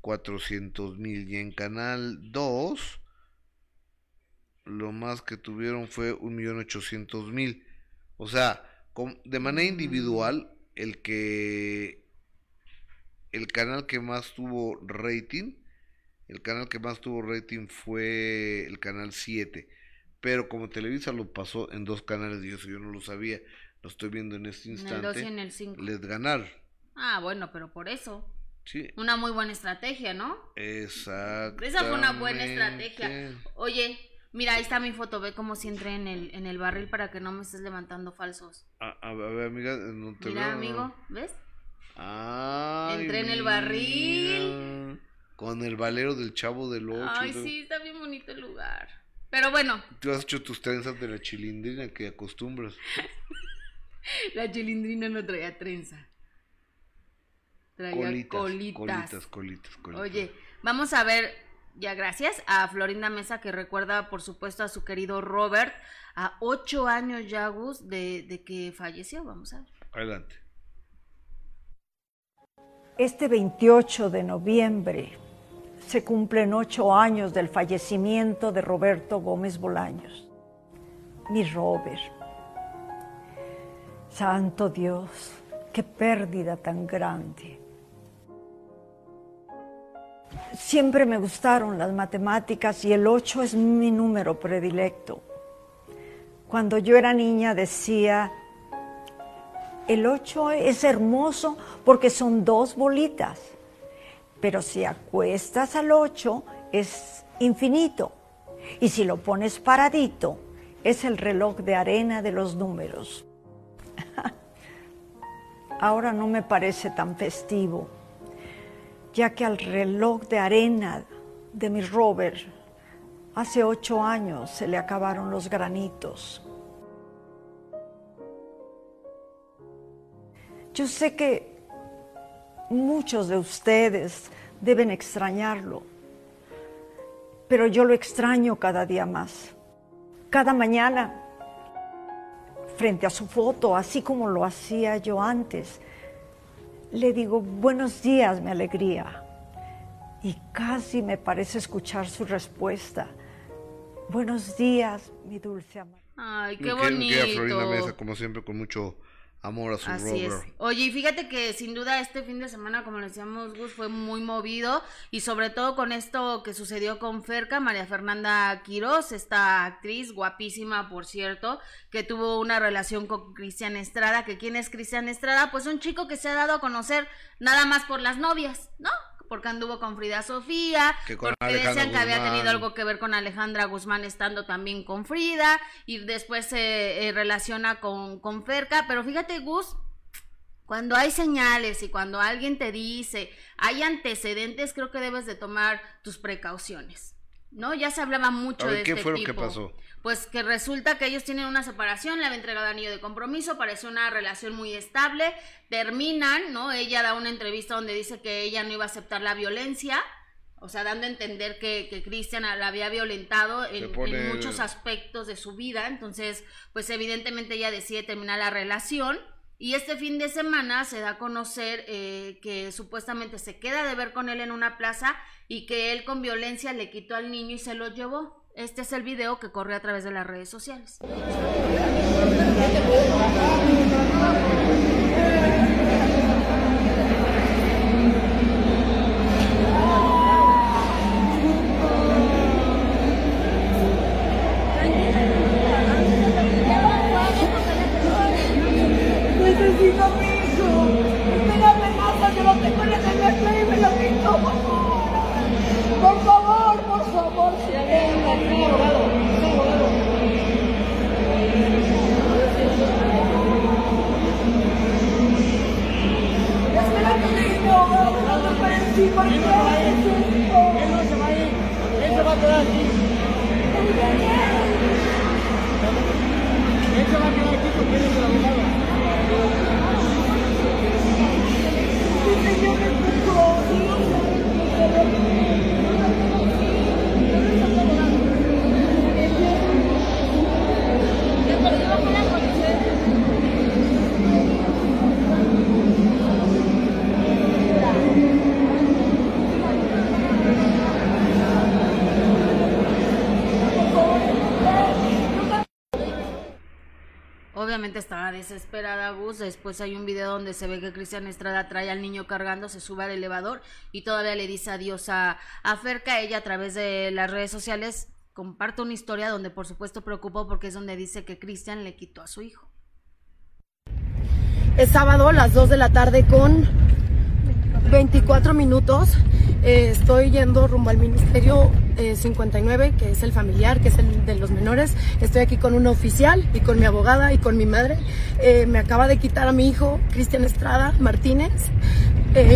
400 mil. Y en Canal 2 lo más que tuvieron fue un millón ochocientos mil. O sea, de manera individual, el que el canal que más tuvo rating, el canal que más tuvo rating fue el canal 7. Pero como Televisa lo pasó en dos canales y eso yo no lo sabía, lo estoy viendo en este instante. En el 2 y en el Les ganaron. Ah, bueno, pero por eso. Sí. Una muy buena estrategia, ¿no? Exacto. Esa fue una buena estrategia. Oye, Mira, ahí está mi foto, ve cómo si entré en el, en el barril para que no me estés levantando falsos. A, ver, amiga, no te Mira, amigo, ¿ves? Ah. Entré en el barril. Con el valero del chavo del 8. Ay, sí, está bien bonito el lugar. Pero bueno. Tú has hecho tus trenzas de la chilindrina que acostumbras. <laughs> la chilindrina no traía trenza. Traía colitas. Colitas, colitas, colitas. Oye, vamos a ver ya gracias a Florinda Mesa que recuerda por supuesto a su querido Robert a ocho años ya Gus de, que falleció vamos a ver adelante este 28 de noviembre se cumplen ocho años del fallecimiento de Roberto Gómez Bolaños. Mi Robert. Santo Dios qué pérdida tan grande. Siempre me gustaron las matemáticas y el 8 es mi número predilecto. Cuando yo era niña decía, el 8 es hermoso porque son dos bolitas, pero si acuestas al 8 es infinito y si lo pones paradito es el reloj de arena de los números. <laughs> Ahora no me parece tan festivo ya que al reloj de arena de mi Robert hace ocho años se le acabaron los granitos. Yo sé que muchos de ustedes deben extrañarlo. Pero yo lo extraño cada día más. Cada mañana, frente a su foto, así como lo hacía yo antes, le digo, buenos días, mi alegría. Y casi me parece escuchar su respuesta. Buenos días, mi dulce amor. Ay, qué bonito. Florinda Mesa, como siempre, con mucho amor a su Así es. Oye, y fíjate que sin duda este fin de semana, como le decíamos, Gus, fue muy movido y sobre todo con esto que sucedió con Ferca, María Fernanda Quiroz, esta actriz guapísima, por cierto, que tuvo una relación con Cristian Estrada, que quién es Cristian Estrada, pues un chico que se ha dado a conocer nada más por las novias, ¿no? Porque anduvo con Frida Sofía, porque decían que había tenido algo que ver con Alejandra Guzmán estando también con Frida, y después se eh, relaciona con, con Ferca, pero fíjate Gus, cuando hay señales y cuando alguien te dice, hay antecedentes, creo que debes de tomar tus precauciones. ¿No? Ya se hablaba mucho de ¿qué fue lo que pasó? pues que resulta que ellos tienen una separación, le había entregado anillo de compromiso, parece una relación muy estable, terminan, ¿no? Ella da una entrevista donde dice que ella no iba a aceptar la violencia, o sea, dando a entender que, que Cristian la había violentado en, muchos aspectos de su vida, entonces, pues evidentemente ella decide terminar la relación. Y este fin de semana se da a conocer eh, que supuestamente se queda de ver con él en una plaza y que él con violencia le quitó al niño y se lo llevó. Este es el video que corre a través de las redes sociales. Estaba desesperada Gus. Después hay un video donde se ve que Cristian Estrada trae al niño cargando, se sube al elevador y todavía le dice adiós a, a Ferca. Ella a través de las redes sociales comparte una historia donde por supuesto preocupó porque es donde dice que Cristian le quitó a su hijo. Es sábado a las 2 de la tarde con 24 minutos. Eh, estoy yendo rumbo al Ministerio 59, eh, que es el familiar, que es el de los menores. Estoy aquí con un oficial y con mi abogada y con mi madre. Eh, me acaba de quitar a mi hijo, Cristian Estrada Martínez.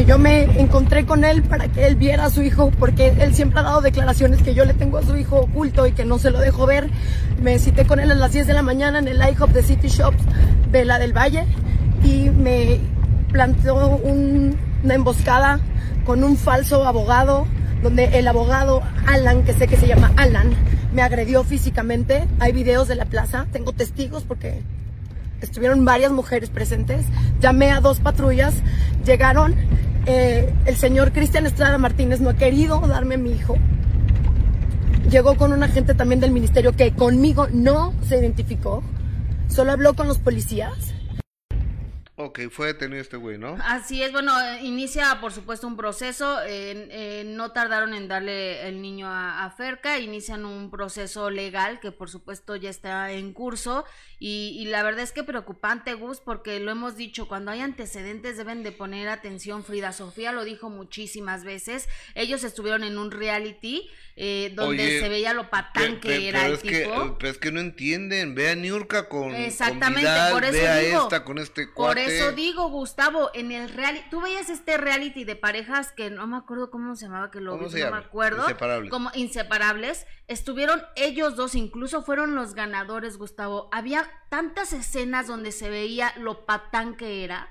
yo me encontré con él para que él viera a su hijo, porque él siempre ha dado declaraciones que yo le tengo a su hijo oculto y que no se lo dejo ver. Me cité con él a las 10 de la mañana en el IHOP de City Shops de la del Valle y me planteó una emboscada con un falso abogado, donde el abogado Alan, que sé que se llama Alan, me agredió físicamente. Hay videos de la plaza, tengo testigos porque estuvieron varias mujeres presentes. Llamé a dos patrullas, llegaron. Eh, el señor Cristian Estrada Martínez no ha querido darme a mi hijo. Llegó con un agente también del ministerio que conmigo no se identificó. Solo habló con los policías Ok, fue detenido este güey, ¿no? Así es, bueno, inicia por supuesto un proceso, eh, no tardaron en darle el niño a, a, Ferca, inician un proceso legal que por supuesto ya está en curso y, y, la verdad es que preocupante, Gus, porque lo hemos dicho, cuando hay antecedentes deben de poner atención, Frida Sofía lo dijo muchísimas veces, ellos estuvieron en un reality eh, donde se veía lo patán que era el tipo. Que, pero es que no entienden, ve a Niurka con Exactamente, por eso digo, esta con este cuate. Eso digo, Gustavo, en el reality, tú veías este reality de parejas que no me acuerdo cómo se llamaba, que lo vi, no me acuerdo. Inseparables. Como inseparables. Estuvieron ellos dos, incluso fueron los ganadores, Gustavo. Había tantas escenas donde se veía lo patán que era.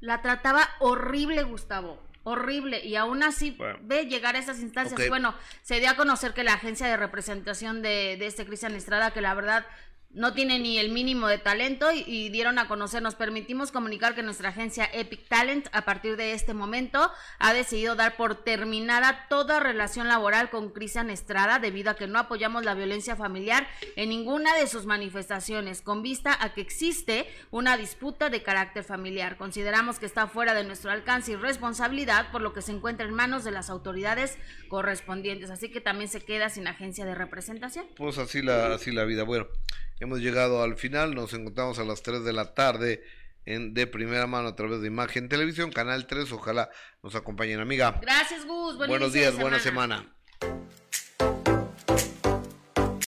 La trataba horrible, Gustavo horrible y aún así ve llegar a esas instancias. Bueno, se dio a conocer que la agencia de representación de, de este Cristian Estrada, que la verdad no tiene ni el mínimo de talento y, dieron a conocer, nos permitimos comunicar que nuestra agencia Epic Talent a partir de este momento ha decidido dar por terminada toda relación laboral con Cristian Estrada debido a que no apoyamos la violencia familiar en ninguna de sus manifestaciones con vista a que existe una disputa de carácter familiar. Consideramos que está fuera de nuestro alcance y responsabilidad por lo que se encuentra en manos de las autoridades correspondientes, así que también se queda sin agencia de representación. Pues así la así la vida. Bueno, Hemos llegado al final, nos encontramos a las 3 de la tarde en, de primera mano a través de Imagen Televisión, Canal 3. Ojalá nos acompañen, amiga. Gracias, Gus. Buen Buenos días, buena semana.